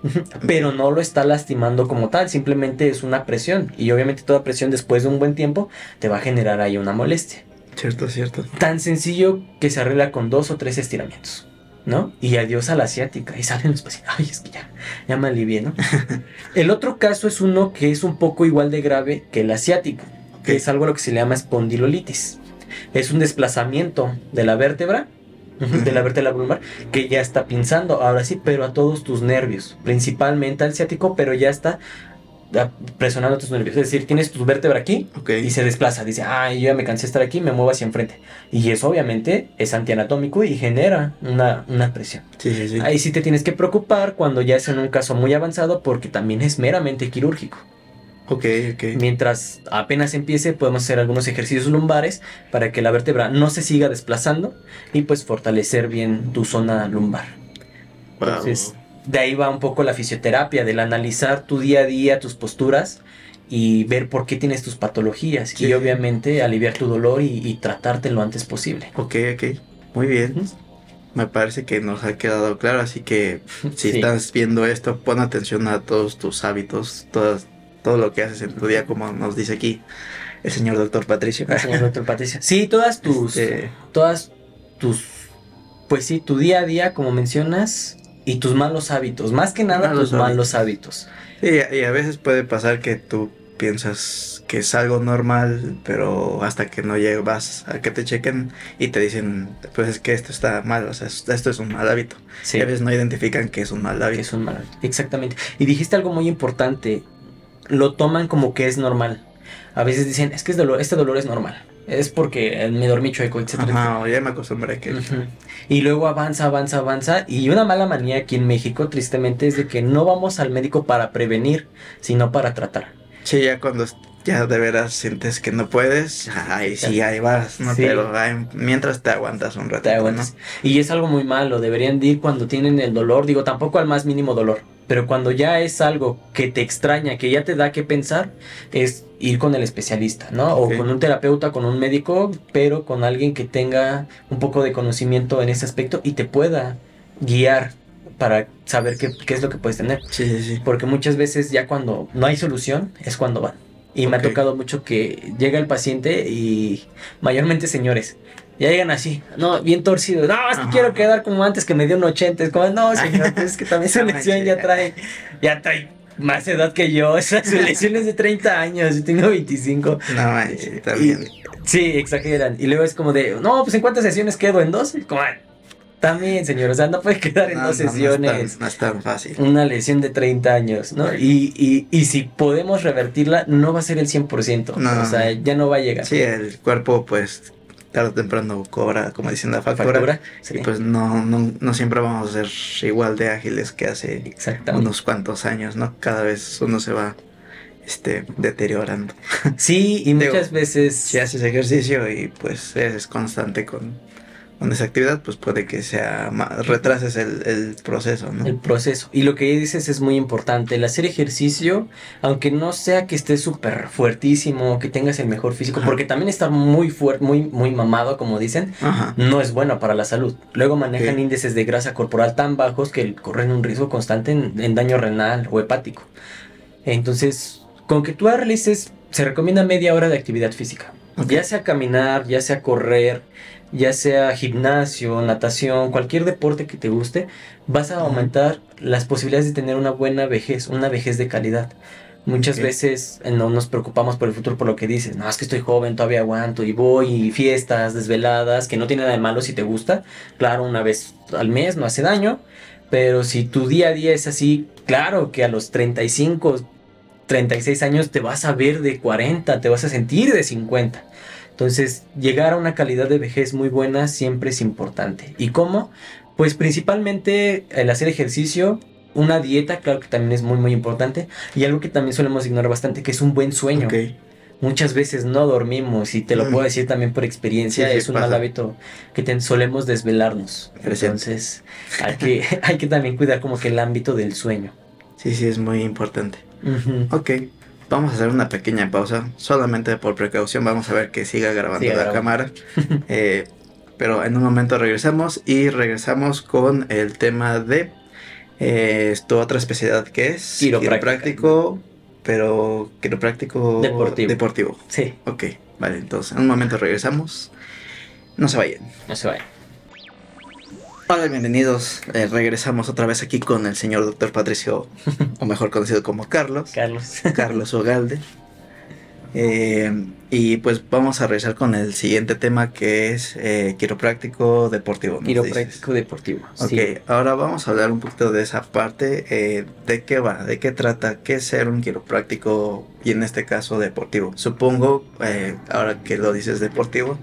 (laughs) Pero no lo está lastimando como tal, simplemente es una presión. Y obviamente toda presión después de un buen tiempo te va a generar ahí una molestia. Cierto, cierto. Tan sencillo que se arregla con dos o tres estiramientos. ¿No? Y adiós a la asiática. Y salen los pacientes. Ay, es que ya, ya me alivié, ¿no? (laughs) El otro caso es uno que es un poco igual de grave que la asiática, que Ok. es algo a lo que se le llama espondilolitis. Es un desplazamiento de la vértebra, de la vértebra lumbar, que ya está pinzando, ahora sí, pero a todos tus nervios, principalmente al ciático, pero ya está presionando tus nervios. Es decir, tienes tu vértebra aquí, Ok. y se desplaza. Dice, ay, yo ya me cansé de estar aquí, me muevo hacia enfrente. Y eso obviamente es antianatómico y genera una, una presión. Sí, sí, sí. Ahí sí te tienes que preocupar cuando ya es en un caso muy avanzado porque también es meramente quirúrgico. Ok, ok. Mientras apenas empiece podemos hacer algunos ejercicios lumbares para que la vértebra no se siga desplazando y pues fortalecer bien tu zona lumbar. Wow. Entonces, de ahí va un poco la fisioterapia, del analizar tu día a día, tus posturas y ver por qué tienes tus patologías Sí. y obviamente aliviar tu dolor y, y tratarte lo antes posible. Ok, ok. Muy bien. Me parece que nos ha quedado claro, así que (laughs) si Sí. estás viendo esto, pon atención a todos tus hábitos, todas, todo lo que haces en tu día, como nos dice aquí el señor doctor Patricio. Señor doctor Patricia. Sí, todas tus, Este- todas tus, pues sí, tu día a día, como mencionas, y tus malos hábitos. Más que nada, Malos tus malos hábitos. Sí, y a veces puede pasar que tú piensas que es algo normal, pero hasta que no llegas a que te chequen y te dicen, pues es que esto está mal, o sea, esto es un mal hábito. Sí. Y a veces no identifican que es un mal que hábito. es un mal hábito. Exactamente. Y dijiste algo muy importante. Lo toman como que es normal. A veces dicen, es que es dolor, este dolor es normal. Es porque me dormí chueco, etc. Ajá, o ya me acostumbré a que... Y luego avanza, avanza, avanza. Y una mala manía aquí en México, tristemente, es de que no vamos al médico para prevenir, sino para tratar. Sí, ya cuando ya de veras sientes que no puedes, ahí sí, ahí vas, ¿no? Sí. Pero ay, mientras te aguantas un rato. Te aguantas. Y es algo muy malo, deberían de ir cuando tienen el dolor, digo, tampoco al más mínimo dolor, pero cuando ya es algo que te extraña, que ya te da que pensar, es ir con el especialista, ¿no? O con un terapeuta, con un médico, pero con alguien que tenga un poco de conocimiento en ese aspecto y te pueda guiar para saber qué, qué es lo que puedes tener. Sí, sí, sí. Porque muchas veces ya cuando no hay solución es cuando van. Y me ha tocado mucho que llega el paciente y mayormente señores. Ya llegan así, no, bien torcidos. No, es que Ajá. quiero quedar como antes que me dio un 80. Es como, no, (laughs) señor, pues es que también su lesión ya trae, ya trae más edad que yo. O sea, (laughs) su lesión es de 30 años, yo tengo 25. No manches, también. Sí, exageran. Y luego es como de, no, pues en cuántas sesiones quedo, en dos. Como, "Ah, también, señor, o sea, no puede quedar en No, dos no, no es sesiones tan- No es tan fácil. una lesión de 30 años, ¿no? Y, y, y si podemos revertirla, no va a ser el 100%. No. O sea, ya no va a llegar. Sí, el cuerpo, pues, tarde o temprano cobra, como dicen la factura. Factura, sí. Y pues no, no, no siempre vamos a ser igual de ágiles que hace unos cuantos años, ¿no? Cada vez uno se va este, deteriorando. Sí, y (laughs) Digo, muchas veces... Si haces ejercicio y pues eres constante con, con esa actividad, pues puede que sea más, retrases el, el proceso, ¿no? El proceso. Y lo que dices es muy importante. El hacer ejercicio, aunque no sea que estés súper fuertísimo, que tengas el mejor físico, Ajá. porque también estar muy fuerte, muy, muy mamado, como dicen, Ajá. no es bueno para la salud. Luego manejan índices de grasa corporal tan bajos que corren un riesgo constante en, en daño renal o hepático. Entonces, con que tú realices, se recomienda media hora de actividad física. Ya sea caminar, ya sea correr, ya sea gimnasio, natación, cualquier deporte que te guste, vas a aumentar las posibilidades de tener una buena vejez, una vejez de calidad. Muchas veces eh, no nos preocupamos por el futuro por lo que dices, no, es que estoy joven, todavía aguanto y voy y fiestas, desveladas, que no tiene nada de malo si te gusta. Claro, una vez al mes no hace daño, pero si tu día a día es así, claro que a los 35, 36 años te vas a ver de 40, te vas a sentir de 50. Entonces, llegar a una calidad de vejez muy buena siempre es importante. ¿Y cómo? Pues principalmente el hacer ejercicio, una dieta, claro que también es muy muy importante, y algo que también solemos ignorar bastante, que es un buen sueño. Muchas veces no dormimos, y te lo Mm. puedo decir también por experiencia, Sí, sí, es un pasa. mal hábito que ten- solemos desvelarnos. Entonces, hay que, (laughs) hay que también cuidar como que el ámbito del sueño. Sí, sí, es muy importante. Ujú. Ok, vamos a hacer una pequeña pausa. Solamente por precaución vamos a ver que siga grabando la grabando. cámara. (laughs) Eh, pero en un momento regresamos y regresamos con el tema de eh, tu otra especialidad que es quiropráctico, pero quiropráctico Deportivo. deportivo. Sí, Ok, vale, entonces en un momento regresamos. No se vayan. no se vaya. Hola, bienvenidos. Eh, regresamos otra vez aquí con el señor doctor Patricio, o mejor conocido como Carlos. Carlos. (laughs) Carlos Ogalde. Eh, y pues vamos a regresar con el siguiente tema que es eh, quiropráctico deportivo. Quiropráctico deportivo. Ok, sí. ahora vamos a hablar un poquito de esa parte. ¿De qué va? ¿De qué trata? ¿Qué es ser un quiropráctico y en este caso deportivo? Supongo, ahora que lo dices deportivo,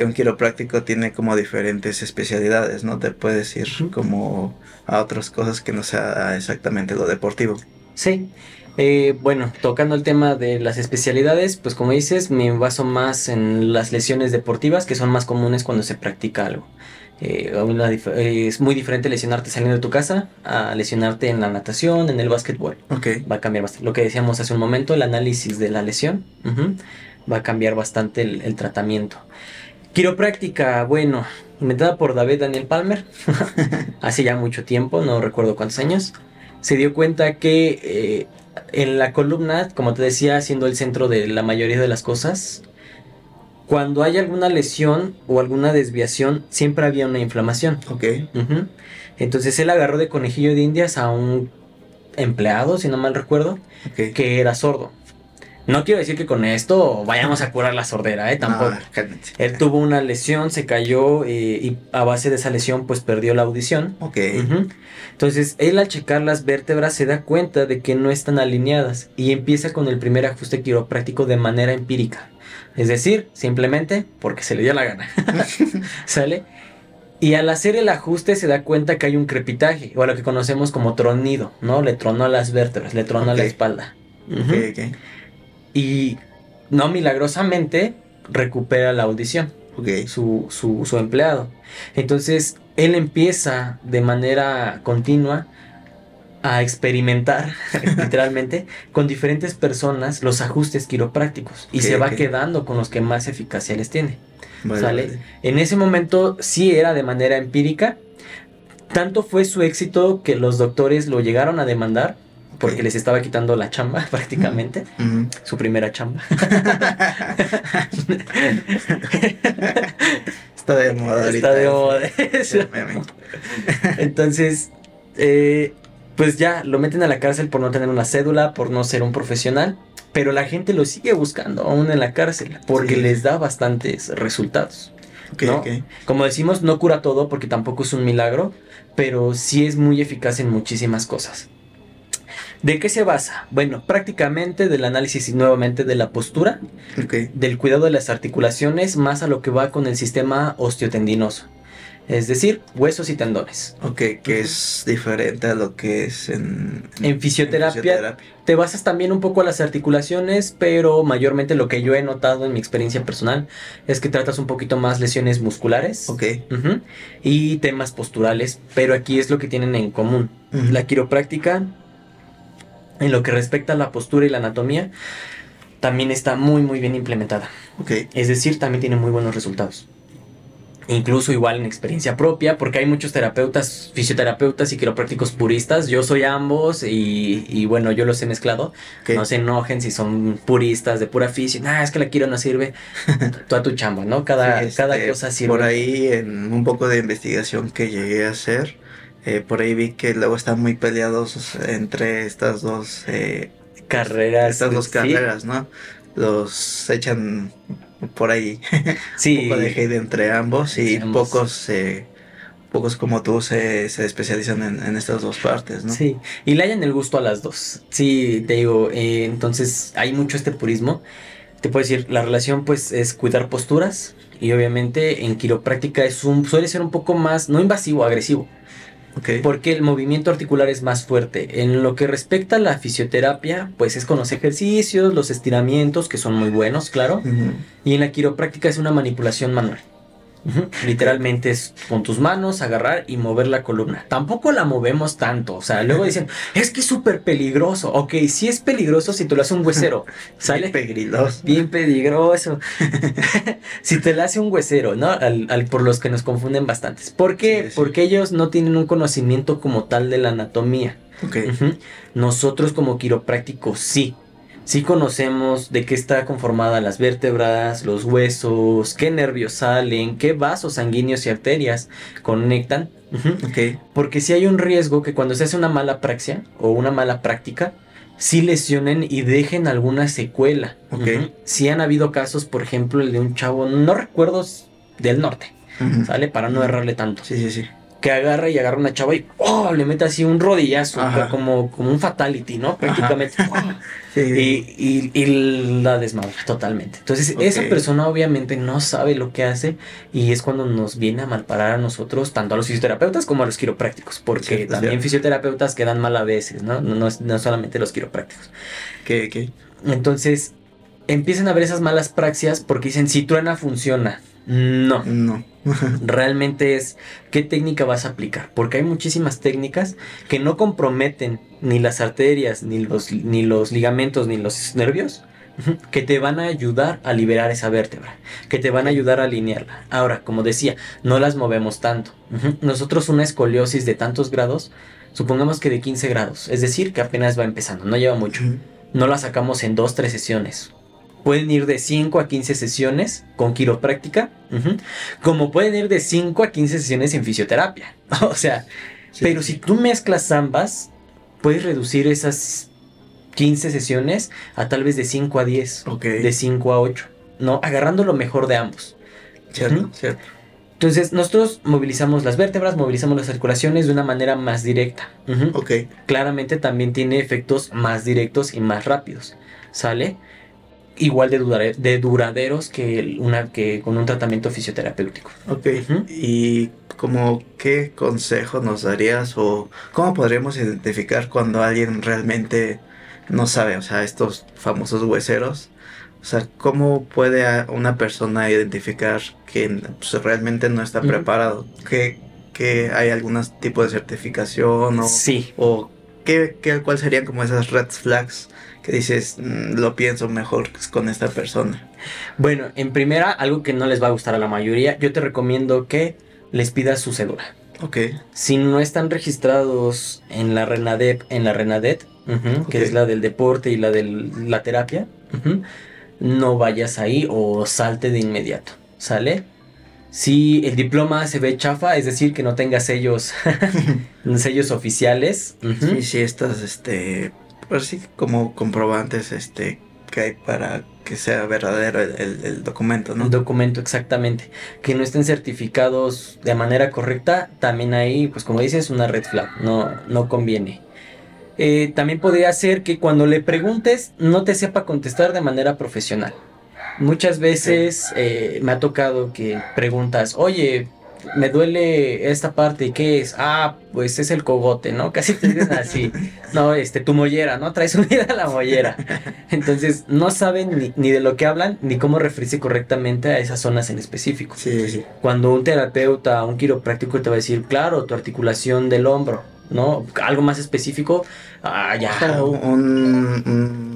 que un quiropráctico tiene como diferentes especialidades, ¿no? Te puedes ir como a otras cosas que no sea exactamente lo deportivo. Sí. Eh, bueno, tocando el tema de las especialidades, pues como dices, me baso más en las lesiones deportivas que son más comunes cuando se practica algo. Eh, una eh, es muy diferente lesionarte saliendo de tu casa a lesionarte en la natación, en el básquetbol. Ok. Va a cambiar bastante. Lo que decíamos hace un momento, el análisis de la lesión, va a cambiar bastante el, el tratamiento. Quiropráctica, bueno, inventada por David Daniel Palmer, (laughs) hace ya mucho tiempo, no recuerdo cuántos años, se dio cuenta que eh, en la columna, como te decía, siendo el centro de la mayoría de las cosas, cuando hay alguna lesión o alguna desviación, siempre había una inflamación. Ok. Entonces él agarró de conejillo de indias a un empleado, si no mal recuerdo, que era sordo. No quiero decir que con esto vayamos a curar la sordera, ¿eh? Tampoco. No. Él tuvo una lesión, se cayó eh, y a base de esa lesión pues perdió la audición. Ok. Entonces él al checar las vértebras se da cuenta de que no están alineadas y empieza con el primer ajuste quiropráctico de manera empírica. Es decir, simplemente porque se le dio la gana. (laughs) ¿Sale? Y al hacer el ajuste se da cuenta que hay un crepitaje, o lo que conocemos como tronido, ¿no? Le tronó las vértebras, le tronó la Ok. espalda. Ujú. Ok, ok. Y no milagrosamente, recupera la audición. Su, su, su empleado. Entonces, él empieza de manera continua a experimentar, (laughs) literalmente, con diferentes personas los ajustes quiroprácticos y se va quedando con los que más eficacia les tiene. Vale, ¿sale? vale. En ese momento sí era de manera empírica. Tanto fue su éxito que los doctores lo llegaron a demandar porque les estaba quitando la chamba (laughs) prácticamente, su primera chamba. (laughs) Está de moda ahorita. Está de moda eso. Entonces, eh, pues ya lo meten a la cárcel por no tener una cédula, por no ser un profesional, pero la gente lo sigue buscando aún en la cárcel porque Sí. les da bastantes resultados. Ok, ¿no? ok. Como decimos, no cura todo porque tampoco es un milagro, pero sí es muy eficaz en muchísimas cosas. ¿De qué se basa? Bueno, prácticamente del análisis y nuevamente de la postura, del cuidado de las articulaciones, más a lo que va con el sistema osteotendinoso. Es decir, huesos y tendones. Ok, que es diferente a lo que es en, En fisioterapia, te basas también un poco a las articulaciones, pero mayormente lo que yo he notado en mi experiencia personal es que tratas un poquito más lesiones musculares Ok. ujú, y temas posturales, pero aquí es lo que tienen en común. La quiropráctica, en lo que respecta a la postura y la anatomía, también está muy muy bien implementada. Ok. Es decir, también tiene muy buenos resultados. Incluso igual en experiencia propia, porque hay muchos terapeutas, fisioterapeutas y quiroprácticos puristas. Yo soy ambos y, y bueno, yo los he mezclado. ok. No se enojen si son puristas de pura fisio. Nah, es que la quiero no sirve. (laughs) Tú a tu chamba, ¿no? Cada, Sí, cada este, cosa sirve. Por ahí, en un poco de investigación que llegué a hacer, eh, por ahí vi que luego están muy peleados entre estas dos, eh, Carreras. estas dos sí, carreras, ¿no? Los echan por ahí (laughs) Sí. un poco de hate entre ambos y ambos. pocos, eh, pocos como tú se, se especializan en, en estas dos partes, ¿no? Sí, y le hayan el gusto a las dos. Sí, te digo, eh, entonces hay mucho este purismo. Te puedo decir, la relación pues es cuidar posturas y obviamente en quiropráctica es un, suele ser un poco más, no invasivo, agresivo, Porque el movimiento articular es más fuerte. En lo que respecta a la fisioterapia, pues es con los ejercicios, los estiramientos, que son muy buenos, claro, y en la quiropráctica es una manipulación manual. Literalmente es con tus manos agarrar y mover la columna. Tampoco la movemos tanto. O sea, luego dicen, (laughs) es que es súper peligroso. Ok, sí es peligroso si te lo hace un huesero. (laughs) ¿Sale? Pegrilos. Bien peligroso. (laughs) si te lo hace un huesero, ¿no? Al, al- por los que nos confunden bastantes. ¿Por qué? Sí, sí. Porque ellos no tienen un conocimiento como tal de la anatomía. Nosotros como quiroprácticos sí. Sí conocemos de qué está conformada las vértebras, los huesos, qué nervios salen, qué vasos sanguíneos y arterias conectan. Porque si hay un riesgo que cuando se hace una mala praxia o una mala práctica, sí lesionen y dejen alguna secuela. Ok. Ujú. Sí han habido casos, por ejemplo, el de un chavo, no recuerdo del norte. ¿sale? Para no errarle tanto Sí, sí, sí. Que agarra y agarra una chava y ¡oh! le mete así un rodillazo, como, como un fatality, ¿no? Prácticamente. (laughs) Sí, y, y, y la desmadra totalmente. Entonces, esa persona obviamente no sabe lo que hace y es cuando nos viene a malparar a nosotros, tanto a los fisioterapeutas como a los quiroprácticos, porque Cierto, también cierto. fisioterapeutas quedan mal a veces, ¿no? No, no, solamente los quiroprácticos. Entonces, empiezan a ver esas malas praxias porque dicen, si truena, funciona. No. No. (laughs) realmente es qué técnica vas a aplicar, porque hay muchísimas técnicas que no comprometen ni las arterias, ni los, ni los ligamentos, ni los nervios, que te van a ayudar a liberar esa vértebra, que te van a ayudar a alinearla. Ahora, como decía, no las movemos tanto. Nosotros una escoliosis de tantos grados, supongamos que de 15 grados, es decir, que apenas va empezando, no lleva mucho no la sacamos en dos, tres sesiones. Pueden ir de 5 a 15 sesiones con quiropráctica, ujú, como pueden ir de 5 a 15 sesiones en fisioterapia. (laughs) O sea, Sí. pero si tú mezclas ambas, puedes reducir esas 15 sesiones a tal vez de 5 a 10, Ok. de 5 a 8, ¿no? Agarrando lo mejor de ambos. Cierto, Ujú. cierto. Entonces, nosotros movilizamos las vértebras, movilizamos las articulaciones de una manera más directa. Ujú Ok. claramente también tiene efectos más directos y más rápidos. ¿Sale? Igual de, durare- de duraderos que, una, que con un tratamiento fisioterapéutico. Ok. Ujú. ¿Y como qué consejo nos darías o cómo podríamos identificar cuando alguien realmente no sabe? O sea, estos famosos hueseros O sea, ¿cómo puede una persona identificar que pues, realmente no está preparado? ¿Que, que hay algún tipo de certificación o, sí. o ¿qué, qué, cuál serían como esas red flags que dices, mm, lo pienso mejor con esta persona? Bueno, en primera, algo que no les va a gustar a la mayoría, yo te recomiendo que les pidas su cédula. Ok. Si no están registrados en la RENADEP, en la RENADET, que es la del deporte y la de la terapia, no vayas ahí o salte de inmediato, ¿sale? Si el diploma se ve chafa, es decir, que no tenga sellos, (laughs) (laughs) sellos oficiales. Sí, sí, estas, este, pues sí, como comprobantes, este, que hay para que sea verdadero el, documento, ¿no? El documento, exactamente. Que no estén certificados de manera correcta, también ahí, pues como dices, una red flag, no, no conviene. Eh, también podría ser que cuando le preguntes no te sepa contestar de manera profesional. Muchas veces eh, me ha tocado que preguntas, oye, me duele esta parte, ¿qué es? Ah, pues es el cogote, ¿no? (laughs) Casi te dicen así. No, este, tu mollera, ¿no? Traes unida (laughs) la mollera. Entonces, no saben ni, de lo que hablan, ni cómo referirse correctamente a esas zonas en específico. Sí, sí. Cuando un terapeuta, un quiropráctico te va a decir, claro, tu articulación del hombro, ¿no? Algo más específico, ah, ya. un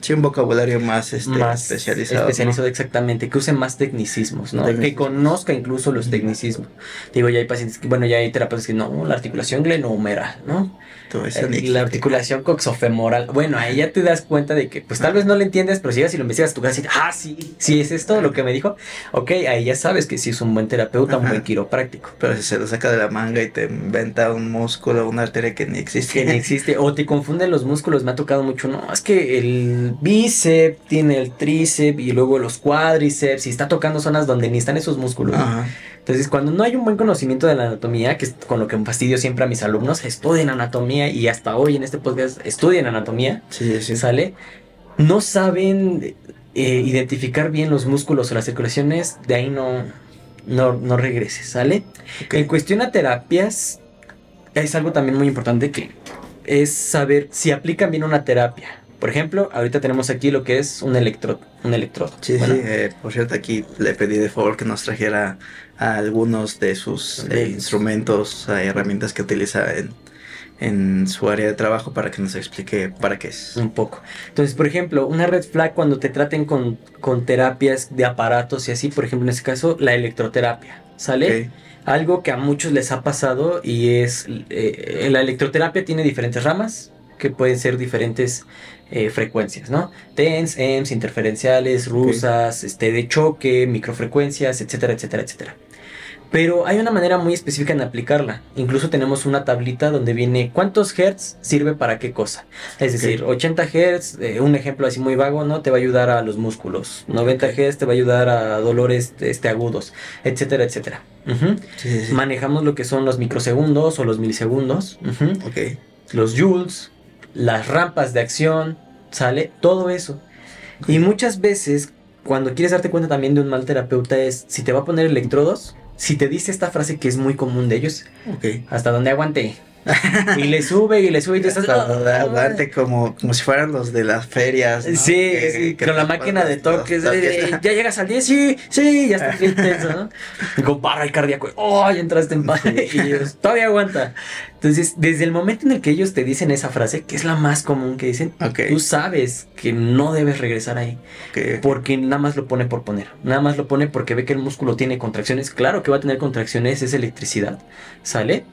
Sí, un vocabulario más, este, más especializado. Especializado, exactamente. Que use más tecnicismos, ¿no? Que conozca incluso los tecnicismos. Digo, ya hay pacientes que, bueno, ya hay terapeutas que no, la articulación glenomera, ¿no? Eh, la articulación coxofemoral. Bueno, ahí ya te das cuenta de que, pues tal vez no lo entiendes, pero si ya si lo investigas, tú vas a decir, ah, sí, sí es esto lo que me dijo. Ok, ahí ya sabes que sí es un buen terapeuta, un buen quiropráctico. Pero si se lo saca de la manga y te inventa un músculo, una arteria que ni existe. Que ni existe. O te confunden los músculos, me ha tocado mucho. No, es que el bíceps tiene el tríceps y luego los cuádriceps y está tocando zonas donde ni están esos músculos. Ajá. Entonces, cuando no hay un buen conocimiento de la anatomía, que es con lo que fastidio siempre a mis alumnos, estudien anatomía y hasta hoy en este podcast estudian anatomía, sí, sí. ¿sale? No saben eh, identificar bien los músculos o las circulaciones, de ahí no, no, no regreses, ¿sale? En cuestión a terapias, es algo también muy importante que es saber si aplican bien una terapia. Por ejemplo, ahorita tenemos aquí lo que es un electrodo. Un electrodo. Sí, sí. Eh, por cierto, aquí le pedí de favor que nos trajera algunos de sus eh, instrumentos, y herramientas que utiliza en, en su área de trabajo para que nos explique para qué es. Un poco. Entonces, por ejemplo, una red flag cuando te traten con, con terapias de aparatos y así, por ejemplo, en este caso, la electroterapia. ¿Sale? Algo que a muchos les ha pasado y es eh, la electroterapia tiene diferentes ramas que pueden ser diferentes eh, frecuencias, ¿no? TENS, EMS, interferenciales, rusas, este, de choque, microfrecuencias, etcétera, etcétera, etcétera. Pero hay una manera muy específica en aplicarla. Incluso tenemos una tablita donde viene cuántos hertz sirve para qué cosa. Es decir, 80 hertz, eh, un ejemplo así muy vago, ¿no? Te va a ayudar a los músculos. 90 hertz te va a ayudar a dolores este, agudos, etcétera, etcétera. Manejamos lo que son los microsegundos o los milisegundos. Los joules, las rampas de acción, ¿sale? Todo eso. Y muchas veces, cuando quieres darte cuenta también de un mal terapeuta, es si te va a poner electrodos, si te dice esta frase que es muy común de ellos, hasta donde aguante y le sube y le sube y te estás. Aguante como, como si fueran los de las ferias. Sí, sí, con la máquina de toques. ya llegas al 10, sí, sí, ya está (laughs) bien tenso, ¿no? Y con barra el cardíaco, oh, ya entraste en paz. (laughs) Y ellos, todavía aguanta. Entonces, desde el momento en el que ellos te dicen esa frase, que es la más común que dicen, tú sabes que no debes regresar ahí. Porque nada más lo pone por poner. Nada más lo pone porque ve que el músculo tiene contracciones. Claro que va a tener contracciones, es electricidad. ¿Sale?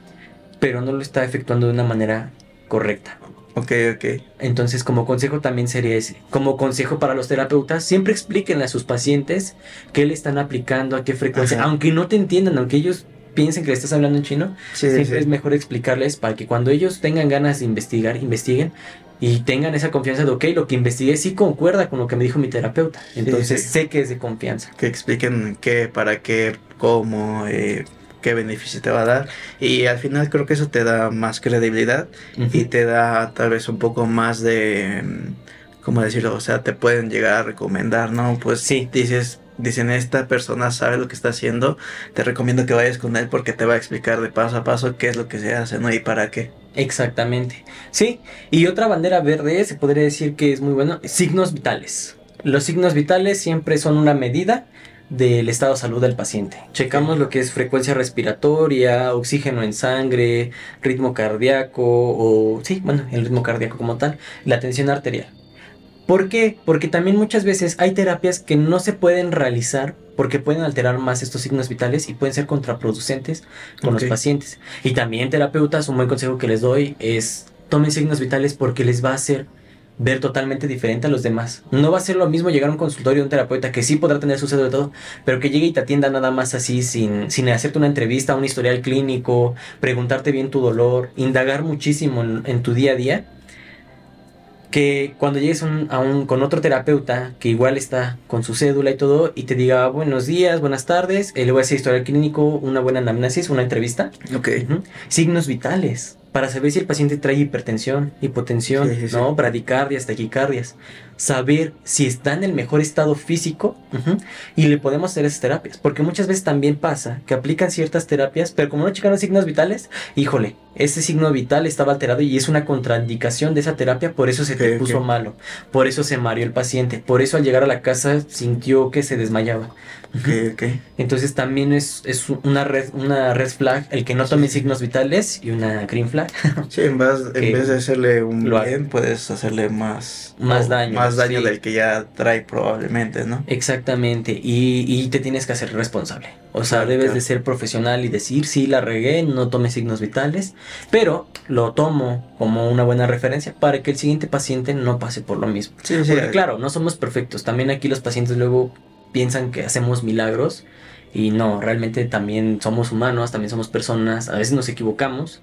Pero no lo está efectuando de una manera correcta. Ok, ok. Entonces, como consejo también sería ese. Como consejo para los terapeutas, siempre explíquenle a sus pacientes qué le están aplicando, a qué frecuencia. Aunque no te entiendan, aunque ellos piensen que le estás hablando en chino, siempre es mejor explicarles para que cuando ellos tengan ganas de investigar, investiguen y tengan esa confianza de, ok, lo que investigué sí concuerda con lo que me dijo mi terapeuta. Entonces sé que es de confianza. Que expliquen qué, para qué, cómo, eh, qué beneficio te va a dar. Y al final creo que eso te da más credibilidad y te da tal vez un poco más de, ¿cómo decirlo? O sea, te pueden llegar a recomendar, ¿no? Pues sí. dices, dicen, esta persona sabe lo que está haciendo, te recomiendo que vayas con él porque te va a explicar de paso a paso qué es lo que se hace, ¿no? Y para qué. Exactamente. Sí, y otra bandera verde se podría decir que es muy bueno, signos vitales. Los signos vitales siempre son una medida del estado de salud del paciente. Checamos lo que es frecuencia respiratoria, oxígeno en sangre, ritmo cardíaco o sí, bueno, el ritmo cardíaco como tal, la tensión arterial. ¿Por qué? Porque también muchas veces hay terapias que no se pueden realizar porque pueden alterar más estos signos vitales y pueden ser contraproducentes con los pacientes. Y también terapeutas, un buen consejo que les doy es tomen signos vitales porque les va a hacer ver totalmente diferente a los demás. No va a ser lo mismo llegar a un consultorio de un terapeuta que sí podrá tener su de todo, pero que llegue y te atienda nada más así, sin, sin hacerte una entrevista, un historial clínico, preguntarte bien tu dolor, indagar muchísimo en, tu día a día. Que cuando llegues a un, con otro terapeuta que igual está con su cédula y todo y te diga buenos días, buenas tardes, eh, le voy a hacer historial clínico, una buena anamnesis, una entrevista. Ok. Signos vitales para saber si el paciente trae hipertensión, hipotensión, ¿no? Bradicardias, taquicardias. Saber si está en el mejor estado físico y le podemos hacer esas terapias. Porque muchas veces también pasa que aplican ciertas terapias, pero como no checan signos vitales, híjole, ese signo vital estaba alterado y es una contraindicación de esa terapia, por eso se te puso malo, por eso se mareó el paciente, por eso al llegar a la casa sintió que se desmayaba. Entonces también es, es, una, red, una red flag el que no tome signos vitales y una green flag. (laughs) Sí, en vez, en vez de hacerle un bien, puedes hacerle más, más daño. Más daño del que ya trae probablemente, ¿no? Exactamente, y, y te tienes que hacer responsable. O sea, debes de ser profesional y decir, sí, la regué, no tome signos vitales, pero lo tomo como una buena referencia para que el siguiente paciente no pase por lo mismo. Sí, Porque claro, no somos perfectos. También aquí los pacientes luego piensan que hacemos milagros y no, realmente también somos humanos, también somos personas, a veces nos equivocamos,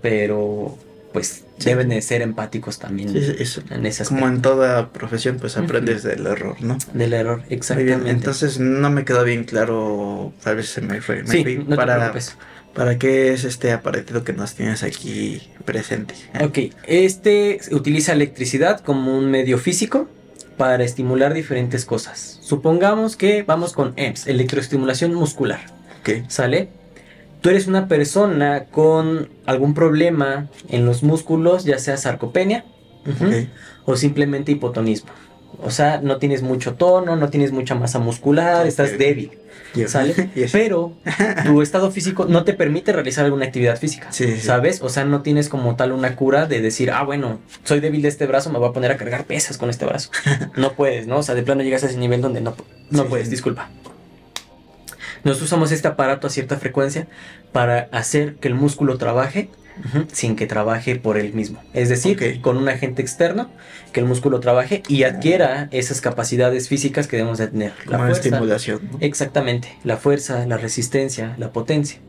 pero pues deben de ser empáticos también en ese Como en toda profesión, pues aprendes del error, ¿no? Del error, exactamente. Entonces no me quedó bien claro, tal vez se me fue. para, ¿Para qué es este aparatito que nos tienes aquí presente? Ok, este utiliza electricidad como un medio físico para estimular diferentes cosas. Supongamos que vamos con EMS, electroestimulación muscular. Ok. ¿Sale? Tú eres una persona con algún problema en los músculos, ya sea sarcopenia o simplemente hipotonismo. O sea, no tienes mucho tono, no tienes mucha masa muscular, estás débil. ¿Sale? (laughs) Pero tu estado físico no te permite realizar alguna actividad física. ¿Sabes? O sea, no tienes como tal una cura de decir, ah, bueno, soy débil de este brazo, me voy a poner a cargar pesas con este brazo. (laughs) no puedes, ¿no? O sea, de plano llegas a ese nivel donde no, no puedes, disculpa. Nosotros usamos este aparato a cierta frecuencia para hacer que el músculo trabaje sin que trabaje por él mismo. Es decir, con un agente externo que el músculo trabaje y adquiera esas capacidades físicas que debemos de tener. la estimulación. Exactamente, la fuerza, la resistencia, la potencia.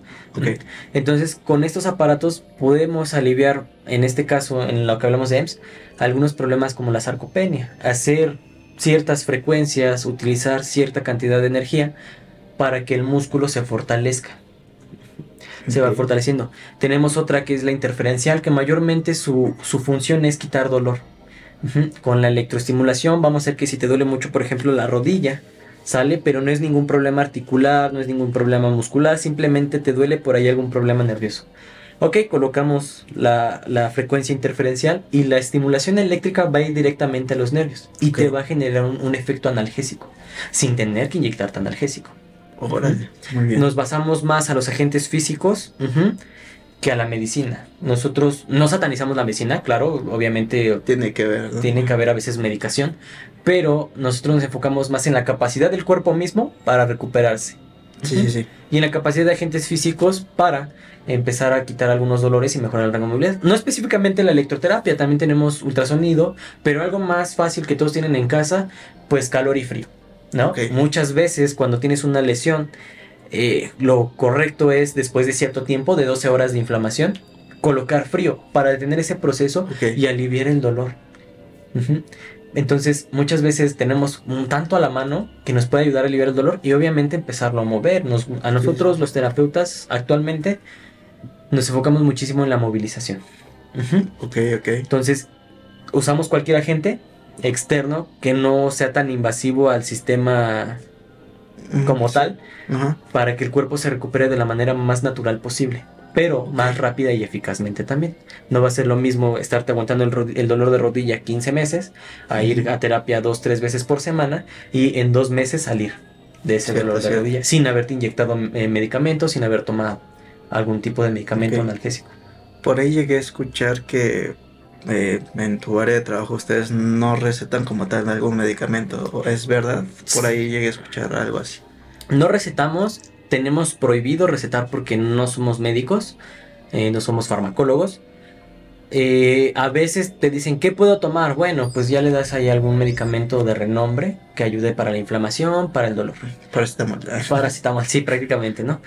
Entonces, con estos aparatos podemos aliviar, en este caso, en lo que hablamos de EMS, algunos problemas como la sarcopenia, hacer ciertas frecuencias, utilizar cierta cantidad de energía para que el músculo se fortalezca se va fortaleciendo. Tenemos otra que es la interferencial, que mayormente su, función es quitar dolor. Con la electroestimulación vamos a hacer que si te duele mucho, por ejemplo, la rodilla, sale, pero no es ningún problema articular, no es ningún problema muscular, simplemente te duele por ahí algún problema nervioso. Ok, colocamos la, frecuencia interferencial y la estimulación eléctrica va a ir directamente a los nervios y te va a generar un, un efecto analgésico, sin tener que inyectarte analgésico. Nos basamos más a los agentes físicos que a la medicina. Nosotros no satanizamos la medicina, claro, obviamente tiene que ver, tiene que haber a veces medicación, pero nosotros nos enfocamos más en la capacidad del cuerpo mismo para recuperarse. Sí, sí, sí. Y en la capacidad de agentes físicos para empezar a quitar algunos dolores y mejorar el rango de movilidad. No específicamente la electroterapia, también tenemos ultrasonido, pero algo más fácil que todos tienen en casa, pues calor y frío. ¿No? Muchas veces cuando tienes una lesión, eh, lo correcto es después de cierto tiempo, de 12 horas de inflamación, colocar frío para detener ese proceso y aliviar el dolor. Entonces, muchas veces tenemos un tanto a la mano que nos puede ayudar a aliviar el dolor y obviamente empezarlo a mover. a nosotros, los terapeutas, actualmente nos enfocamos muchísimo en la movilización. Ok, ok. Entonces, usamos cualquier agente externo que no sea tan invasivo al sistema como tal para que el cuerpo se recupere de la manera más natural posible. pero más rápida y eficazmente también. No va a ser lo mismo estarte aguantando el, dolor de rodilla 15 meses, a ir a terapia dos, tres veces por semana y en dos meses salir de ese dolor de rodilla sin haberte inyectado eh, medicamentos, sin haber tomado algún tipo de medicamento analgésico. Por ahí llegué a escuchar que en tu área de trabajo ustedes no recetan como tal algún medicamento. ¿Es verdad? Por ahí llegué a escuchar algo así. No recetamos, tenemos prohibido recetar porque no somos médicos, eh, no somos farmacólogos. Eh, a veces te dicen, ¿qué puedo tomar? Bueno, pues ya le das ahí algún medicamento de renombre que ayude para la inflamación, para el dolor. Paracetamol. (laughs) Paracetamol, sí, prácticamente, ¿no?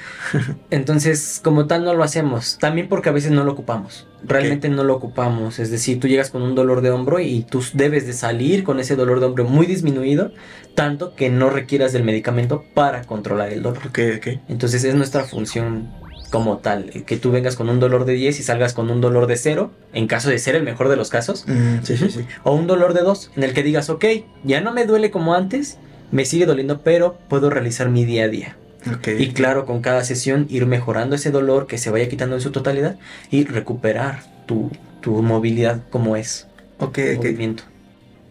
Entonces, como tal, no lo hacemos. También porque a veces no lo ocupamos. Realmente no lo ocupamos. Es decir, tú llegas con un dolor de hombro y tú debes de salir con ese dolor de hombro muy disminuido, tanto que no requieras del medicamento para controlar el dolor. Ok, ok. Entonces, es nuestra función como tal, que tú vengas con un dolor de 10 y salgas con un dolor de 0, en caso de ser el mejor de los casos. Mm, sí, sí, sí. O un dolor de 2, en el que digas, ok, ya no me duele como antes, me sigue doliendo, pero puedo realizar mi día a día. Okay. Y claro, con cada sesión ir mejorando ese dolor, que se vaya quitando en su totalidad y recuperar tu, tu movilidad como es. Ok, movimiento.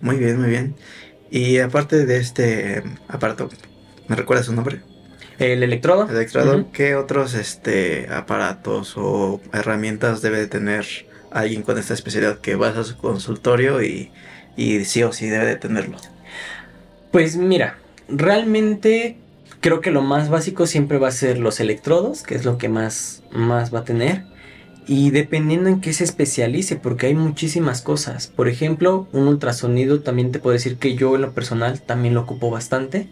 Muy bien, muy bien. Y aparte de este aparato, ¿me recuerdas su nombre? El electrodo. electrodo. ¿Qué otros este, aparatos o herramientas debe tener alguien con esta especialidad que vas a su consultorio y, y sí o sí debe de tenerlo? Pues mira, realmente creo que lo más básico siempre va a ser los electrodos, que es lo que más, más va a tener. Y dependiendo en qué se especialice, porque hay muchísimas cosas. Por ejemplo, un ultrasonido también te puedo decir que yo en lo personal también lo ocupo bastante.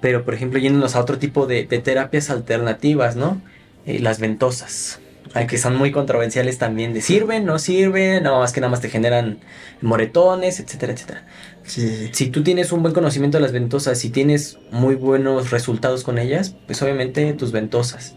Pero, por ejemplo, yéndonos a otro tipo de, terapias alternativas, ¿no? Eh, las ventosas. Que son muy controversiales también de sirven, no sirven, nada más que nada más te generan moretones, etcétera, etcétera. Si tú tienes un buen conocimiento de las ventosas, si tienes muy buenos resultados con ellas, pues obviamente tus ventosas.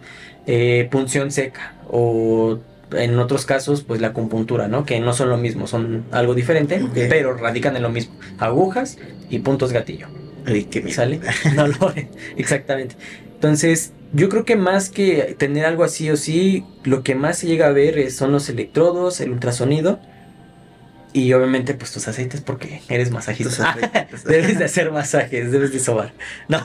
Eh, punción seca o en otros casos, pues la acupuntura, ¿no? Que no son lo mismo, son algo diferente, pero radican en lo mismo. Agujas y puntos gatillo. (laughs) Ay, qué ¿Sale? (laughs) No lo Exactamente. Entonces, yo creo que más que tener algo así o sí, lo que más se llega a ver son los electrodos, el ultrasonido y obviamente pues tus aceites porque eres masajista. (laughs) debes de hacer masajes, debes de sobar. No.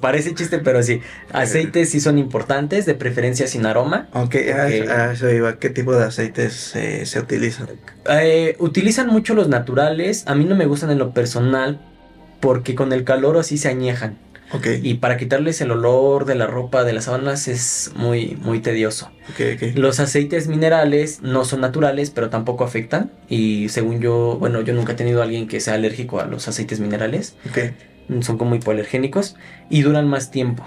Parece chiste, pero sí. Aceites sí son importantes, de preferencia sin aroma. Ok, a eso iba. ¿Qué tipo de aceites se utilizan? Eh, utilizan mucho los naturales. A mí no me gustan en lo personal porque con el calor así se añejan. Okay. Y para quitarles el olor de la ropa, de las sábanas, es muy, muy tedioso. Okay, okay. Los aceites minerales no son naturales, pero tampoco afectan. Y según yo, bueno, yo nunca he tenido a alguien que sea alérgico a los aceites minerales. Son como hipoalergénicos y duran más tiempo.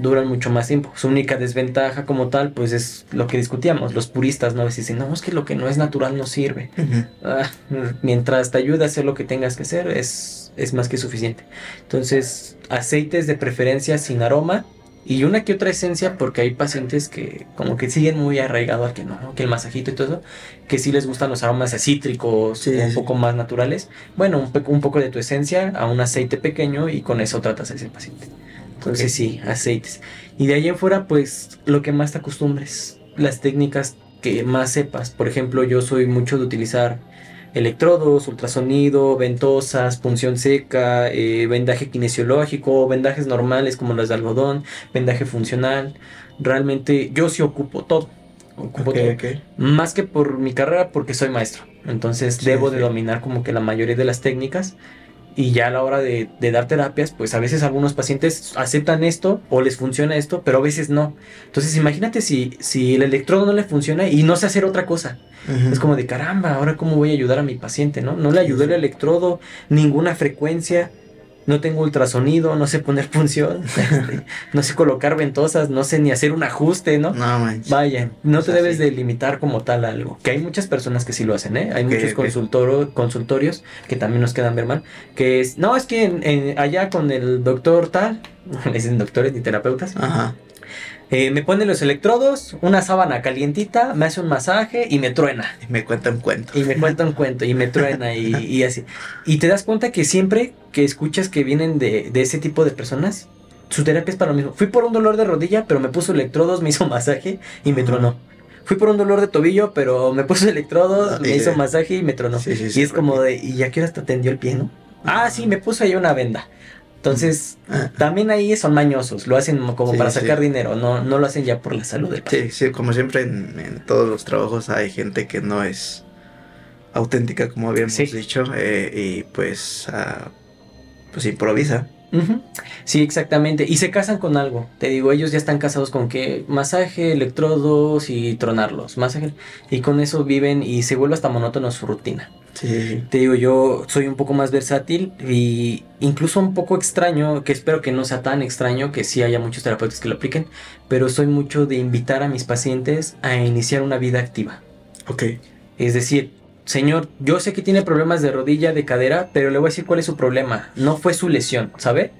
Duran mucho más tiempo. Su única desventaja como tal, pues es lo que discutíamos. Los puristas no a veces dicen, no, es que lo que no es natural no sirve. Ah, mientras te ayude a hacer lo que tengas que hacer, es es más que suficiente. Entonces, aceites de preferencia sin aroma y una que otra esencia porque hay pacientes que como que siguen muy arraigados a que no, que el masajito y todo eso, que sí les gustan los aromas cítricos, un poco más naturales. Bueno, un, un, poco de tu esencia a un aceite pequeño y con eso tratas a ese paciente. Entonces sí, aceites. Y de ahí en fuera, pues lo que más te acostumbres, las técnicas que más sepas. Por ejemplo, yo soy mucho de utilizar electrodos, ultrasonido, ventosas, punción seca, eh, vendaje kinesiológico, vendajes normales como las de algodón, vendaje funcional. Realmente yo sí ocupo todo. Ocupo todo. Más que por mi carrera, porque soy maestro. Entonces debo de dominar como que la mayoría de las técnicas y ya a la hora de, dar terapias, pues a veces algunos pacientes aceptan esto o les funciona esto, pero a veces no. Entonces imagínate si, si el electrodo no le funciona y no sé hacer otra cosa. Es como de caramba, ahora cómo voy a ayudar a mi paciente, ¿no? No le ayudó el electrodo, ninguna frecuencia no tengo ultrasonido, no sé poner (laughs) punción, este, no sé colocar ventosas, no sé ni hacer un ajuste, ¿no? No manches. Vaya, no te debes de limitar como tal algo. Que hay muchas personas que sí lo hacen, ¿eh? Hay muchos consultorios que también nos quedan ver mal. Que es, no, es que allá con el doctor tal, (laughs) le dicen doctores ni terapeutas. Ajá. Eh, me pone los electrodos, una sábana calientita, me hace un masaje y me truena. Y me cuenta un cuento. Y me cuenta un cuento y me truena y, así. Y te das cuenta que siempre que escuchas que vienen de, ese tipo de personas, su terapia es para lo mismo. Fui por un dolor de rodilla, pero me puso electrodos, (laughs) me hizo masaje y me tronó. Fui por un dolor de tobillo, pero me puso electrodos, Ah, me hizo de- masaje y me tronó. Sí, sí, y sí, es como de, ¿y ya que hora te atendió el pie, no? Ah, sí, me puso ahí una venda. Entonces, Ah. también ahí son mañosos, lo hacen como Sí, para sí. sacar dinero, no, no lo hacen ya por la salud del paciente. Sí, sí, como siempre en, en todos los trabajos hay gente que no es auténtica, como habíamos Sí. dicho, eh, y pues, ah, pues improvisa. Sí, exactamente. Y se casan con algo. Te digo, ellos ya están casados con que masaje, electrodos y tronarlos. Masaje. Y con eso viven y se vuelve hasta monótono su rutina. Sí, Te digo, yo soy un poco más versátil y incluso un poco extraño, que espero que no sea tan extraño, que sí haya muchos terapeutas que lo apliquen, pero soy mucho de invitar a mis pacientes a iniciar una vida activa. ok. Es decir, señor, yo sé que tiene problemas de rodilla, de cadera, pero le voy a decir cuál es su problema. No fue su lesión, ¿sabe?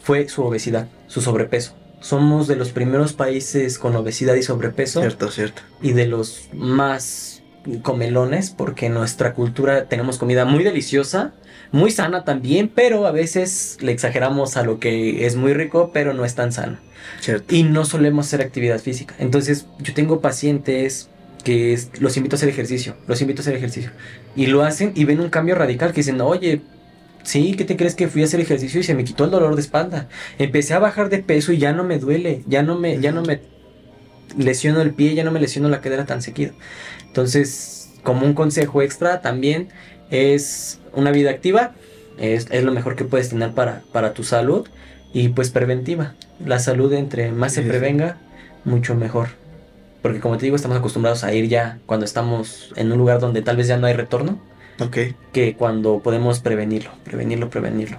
Fue su obesidad, su sobrepeso. Somos de los primeros países con obesidad y sobrepeso Cierto, cierto. y de los más comelones porque en nuestra cultura tenemos comida muy deliciosa, muy sana también, pero a veces le exageramos a lo que es muy rico, pero no es tan sano Cierto. y no solemos hacer actividad física. Entonces, yo tengo pacientes que es- los invito a hacer ejercicio, los invito a hacer ejercicio. Y lo hacen y ven un cambio radical que dicen, oye, sí, ¿qué te crees que fui a hacer ejercicio y se me quitó el dolor de espalda? Empecé a bajar de peso y ya no me duele, ya no me, ya no me lesiono el pie, ya no me lesiono la cadera tan seguido. Entonces, como un consejo extra también es una vida activa, es, es lo mejor que puedes tener para, para tu salud y pues preventiva. La salud entre más se prevenga, mucho mejor. Porque como te digo, estamos acostumbrados a ir ya cuando estamos en un lugar donde tal vez ya no hay retorno, Ok. que cuando podemos prevenirlo, prevenirlo, prevenirlo.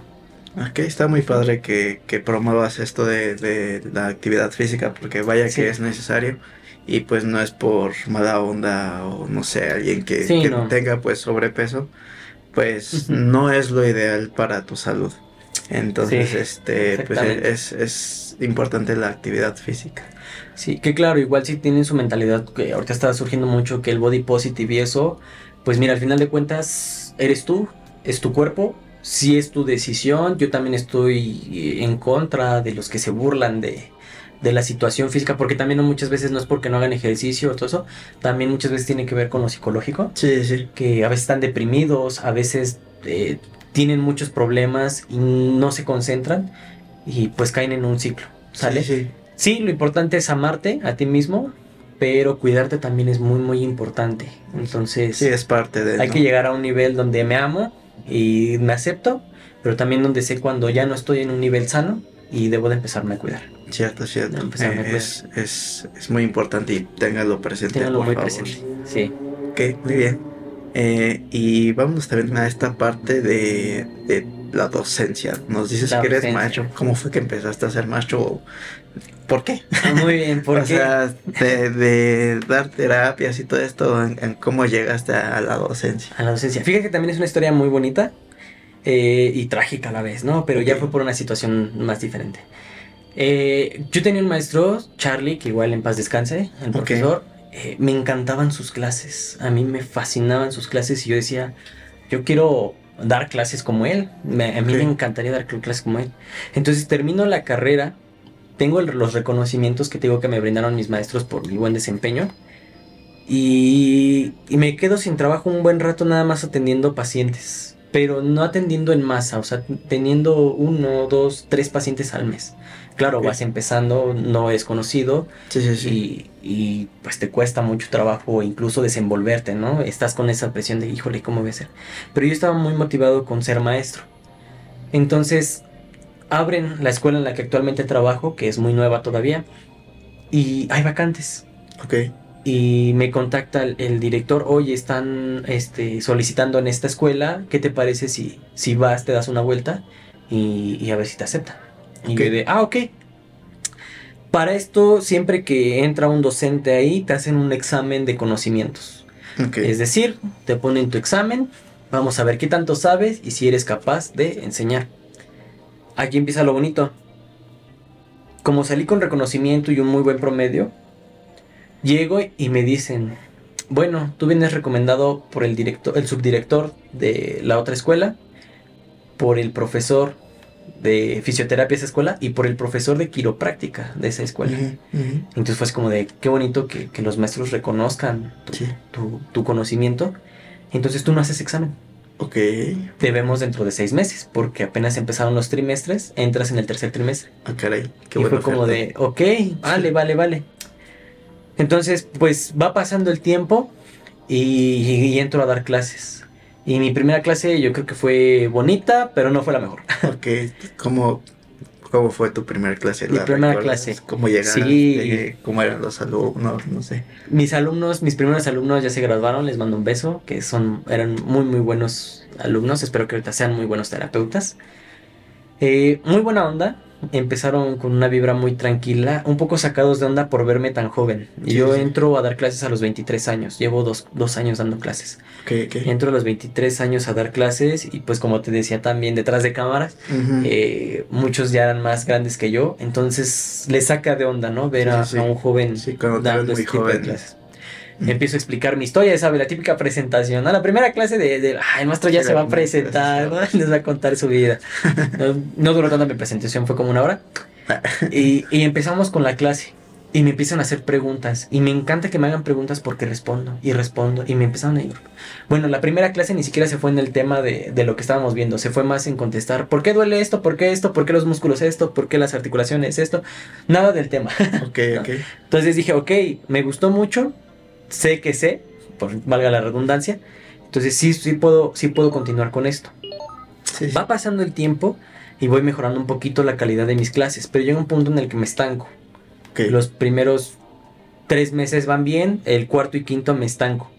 Ok, está muy padre que, que promuevas esto de, de la actividad física, porque vaya Sí. que es necesario. Y pues no es por mala onda o no sé, alguien que, Sí, que no. tenga pues sobrepeso, pues no es lo ideal para tu salud. Entonces, Sí, este, pues exactamente. es, es importante la actividad física. Sí, que claro, igual si tienen su mentalidad, que ahorita está surgiendo mucho que el body positive y eso, pues mira, al final de cuentas, eres tú, es tu cuerpo, sí es tu decisión, yo también estoy en contra de los que se burlan de, de la situación física, porque también muchas veces no es porque no hagan ejercicio o todo eso, también muchas veces tiene que ver con lo psicológico, Sí, sí. que a veces están deprimidos, a veces eh, tienen muchos problemas y no se concentran y pues caen en un ciclo, ¿sale? Sí, sí. Sí, lo importante es amarte a ti mismo, pero cuidarte también es muy, muy importante. Entonces, Sí, es parte de... hay ¿no? que llegar a un nivel donde me amo y me acepto, pero también donde sé cuando ya no estoy en un nivel sano y debo de empezarme a cuidar. Cierto, cierto. Eh, es, es, es muy importante y téngalo presente, Ténganlo por muy favor. presente. Sí. Ok, muy bien. Eh, y vamos también a esta parte de, de la docencia. Nos dices La que eres docencia. maestro. ¿Cómo fue que empezaste a ser maestro? ¿Por qué? Ah, Muy bien, (laughs) o porque sea, de, de dar terapias y todo esto, en, en cómo llegaste a la docencia. a la docencia. Fíjate que también es una historia muy bonita eh, y trágica a la vez, ¿no? Pero ya fue por una situación más diferente. Eh, yo tenía un maestro, Charlie, que igual en paz descanse, el profesor. Eh, me encantaban sus clases. A mí me fascinaban sus clases y yo decía, yo quiero dar clases como él. Me- a mí me encantaría dar clases como él. Entonces termino la carrera. Tengo el- los reconocimientos que tengo que me brindaron mis maestros por mi buen desempeño. Y, y me quedo sin trabajo un buen rato nada más atendiendo pacientes. Pero no atendiendo en masa, o sea, teniendo uno, dos, tres pacientes al mes. Claro, vas empezando, no es conocido Sí, sí, sí. y, y, pues te cuesta mucho trabajo incluso desenvolverte, ¿no? Estás con esa presión de, híjole, ¿cómo voy a hacer? Pero yo estaba muy motivado con ser maestro. Entonces, abren la escuela en la que actualmente trabajo, que es muy nueva todavía, y hay vacantes. Ok. Y me contacta el, el director, oye, están este, solicitando en esta escuela, ¿qué te parece si, si vas, te das una vuelta y, y a ver si te aceptan? Y de, ah, ok. Para esto, siempre que entra un docente ahí, te hacen un examen de conocimientos. Es decir, te ponen tu examen, vamos a ver qué tanto sabes y si eres capaz de enseñar. Aquí empieza lo bonito. Como salí con reconocimiento y un muy buen promedio, llego y me dicen, bueno, tú vienes recomendado por el director, el subdirector de la otra escuela, por el profesor de fisioterapia esa escuela y por el profesor de quiropráctica de esa escuela. Entonces fue así como de qué bonito que, los maestros reconozcan tu, conocimiento. Entonces tú no haces examen. Ok. Te vemos dentro de seis meses, porque apenas empezaron los trimestres, entras en el tercer trimestre. Ah, caray. Qué y fue como de, ok, vale, vale, vale. Entonces, pues va pasando el tiempo y entro a dar clases. Y mi primera clase yo creo que fue bonita, pero no fue la mejor. (laughs) Ok, ¿cómo, cómo fue tu primera clase? Mi primera clase. ¿Cómo llegaron? Sí. ¿Cómo eran los alumnos? No sé. Mis alumnos, mis primeros alumnos ya se graduaron, les mando un beso, que son, eran muy, muy buenos alumnos. Espero que ahorita sean muy buenos terapeutas. Eh, muy buena onda, empezaron con una vibra muy tranquila, un poco sacados de onda por verme tan joven. yo entro a dar clases a los 23 años, llevo dos, años dando clases. Entro a los 23 años a dar clases y pues como te decía también detrás de cámaras, eh, muchos ya eran más grandes que yo, entonces le saca de onda, ¿no? Ver a, un joven dando este tipo de clases empiezo a explicar mi historia, ¿sabes? La típica presentación, ¿no? La primera clase de, de el maestro ya se va a presentar, ¿no? Les (laughs) va a contar su vida. (laughs) No, duró tanto mi presentación, fue como una hora. Y, y, empezamos con la clase. Y me empiezan a hacer preguntas. Y me encanta que me hagan preguntas porque respondo y respondo. Y me empezaron a ir. Bueno, la primera clase ni siquiera se fue en el tema de, de, lo que estábamos viendo. Se fue más en contestar. ¿Por qué duele esto? ¿Por qué esto? ¿Por qué los músculos esto? ¿Por qué las articulaciones esto? Nada del tema. Ok, (laughs) ok. Entonces dije, ok, me gustó mucho sé que sé, por valga la redundancia, entonces sí, sí, puedo, sí puedo continuar con esto. Va pasando el tiempo y voy mejorando un poquito la calidad de mis clases, pero llega un punto en el que me estanco. Los primeros tres meses van bien, el cuarto y quinto me estanco,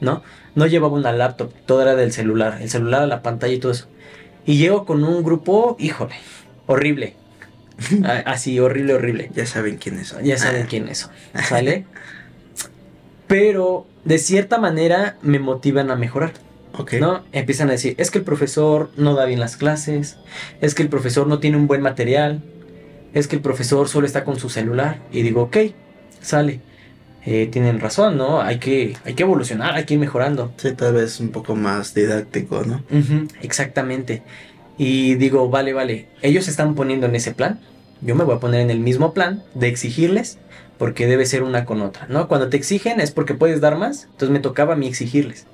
¿no? No llevaba una laptop, todo era del celular, el celular, la pantalla y todo eso. Y llego con un grupo, híjole, horrible. (laughs) Así, horrible, horrible. Ya saben quiénes son. Ya saben quiénes son. ¿Sale? (laughs) pero de cierta manera me motivan a mejorar. ¿No? Empiezan a decir, es que el profesor no da bien las clases, es que el profesor no tiene un buen material, es que el profesor solo está con su celular. Y digo, ok, sale. Eh, tienen razón, ¿no? Hay que, hay que evolucionar, hay que ir mejorando. Sí, tal vez un poco más didáctico, ¿no? exactamente. Y digo, vale, vale, ellos se están poniendo en ese plan, yo me voy a poner en el mismo plan de exigirles porque debe ser una con otra, ¿no? Cuando te exigen es porque puedes dar más, entonces me tocaba a mí exigirles.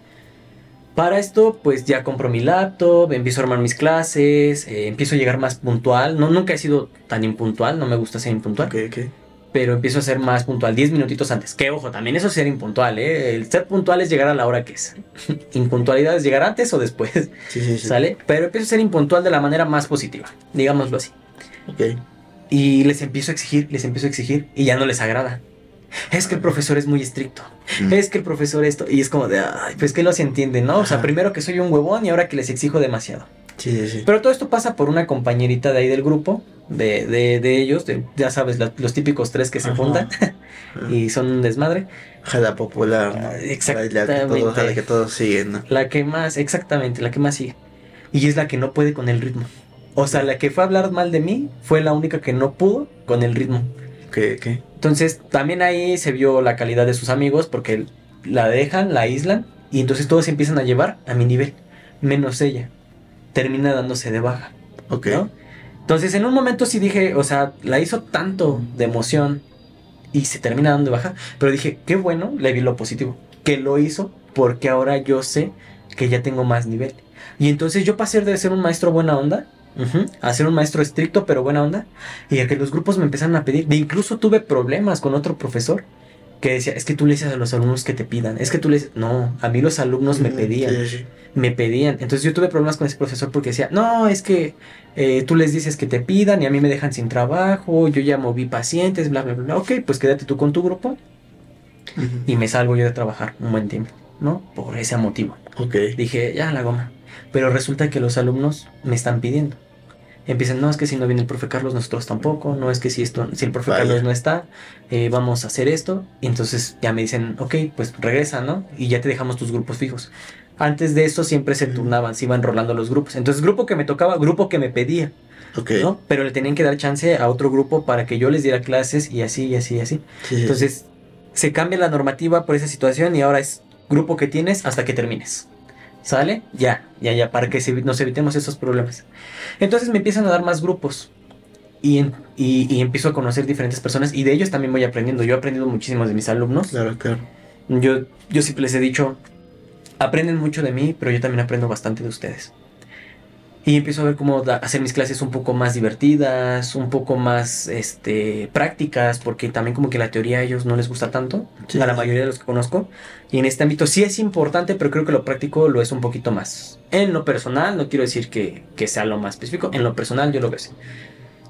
Para esto, pues ya compro mi laptop, empiezo a armar mis clases, eh, empiezo a llegar más puntual. No, nunca he sido tan impuntual, no me gusta ser impuntual. Okay, okay. Pero empiezo a ser más puntual, 10 minutitos antes. Que ojo, también eso es ser impuntual, ¿eh? El ser puntual es llegar a la hora que es. (laughs) Impuntualidad es llegar antes o después. Sí, sí, sí. ¿Sale? Pero empiezo a ser impuntual de la manera más positiva, digámoslo así. Ok. Y les empiezo a exigir, les empiezo a exigir y ya no les agrada. Es que el profesor es muy estricto. Mm. Es que el profesor esto. Y es como de, ay, pues que no se entiende, ¿no? O sea, primero que soy un huevón y ahora que les exijo demasiado. Sí, sí, sí. Pero todo esto pasa por una compañerita de ahí del grupo, de, de, de ellos, de, ya sabes, los típicos tres que se juntan y son un desmadre. Jala popular. Exactamente. La que, todos siguen, ¿no? La que más, exactamente, la que más sigue. Y es la que no puede con el ritmo. O sea, la que fue a hablar mal de mí fue la única que no pudo con el ritmo. ¿Qué? ¿Qué? Entonces, también ahí se vio la calidad de sus amigos porque la dejan, la aíslan y entonces todos se empiezan a llevar a mi nivel, menos ella. Termina dándose de baja. Ok. Entonces, en un momento sí dije, o sea, la hizo tanto de emoción y se termina dando de baja, pero dije, qué bueno, le vi lo positivo, que lo hizo porque ahora yo sé que ya tengo más nivel. Y entonces yo pasé de ser un maestro buena onda a ser un maestro estricto pero buena onda. Y a que los grupos me empezaron a pedir. De incluso tuve problemas con otro profesor que decía, es que tú le dices a los alumnos que te pidan. Es que tú les... No, a mí los alumnos me pedían. Me pedían. Entonces yo tuve problemas con ese profesor porque decía, no, es que eh, tú les dices que te pidan y a mí me dejan sin trabajo. Yo ya moví pacientes, bla, bla, bla. Ok, pues quédate tú con tu grupo. Y me salgo yo de trabajar un buen tiempo, ¿no? Por ese motivo. Ok. Dije, ya la goma. Pero resulta que los alumnos me están pidiendo empiezan, no es que si no viene el profe Carlos, nosotros tampoco, no es que si esto, si el profe Carlos no está, eh, vamos a hacer esto. Y entonces ya me dicen, ok, pues regresa, ¿no? Y ya te dejamos tus grupos fijos. Antes de eso siempre se turnaban, se iban rolando los grupos. Entonces, grupo que me tocaba, grupo que me pedía. Okay. ¿no? Pero le tenían que dar chance a otro grupo para que yo les diera clases y así, y así, y así. Entonces, se cambia la normativa por esa situación y ahora es grupo que tienes hasta que termines. ¿Sale? Ya, ya, ya, para que nos evitemos esos problemas. Entonces me empiezan a dar más grupos. Y, y, y, empiezo a conocer diferentes personas y de ellos también voy aprendiendo. Yo he aprendido muchísimos de mis alumnos. Claro, claro. Yo, yo siempre les he dicho, aprenden mucho de mí, pero yo también aprendo bastante de ustedes. Y empiezo a ver cómo hacer mis clases un poco más divertidas, un poco más este, prácticas, porque también como que la teoría a ellos no les gusta tanto, a la mayoría de los que conozco. Y en este ámbito sí es importante, pero creo que lo práctico lo es un poquito más. En lo personal, no quiero decir que, que sea lo más específico, en lo personal yo lo veo así.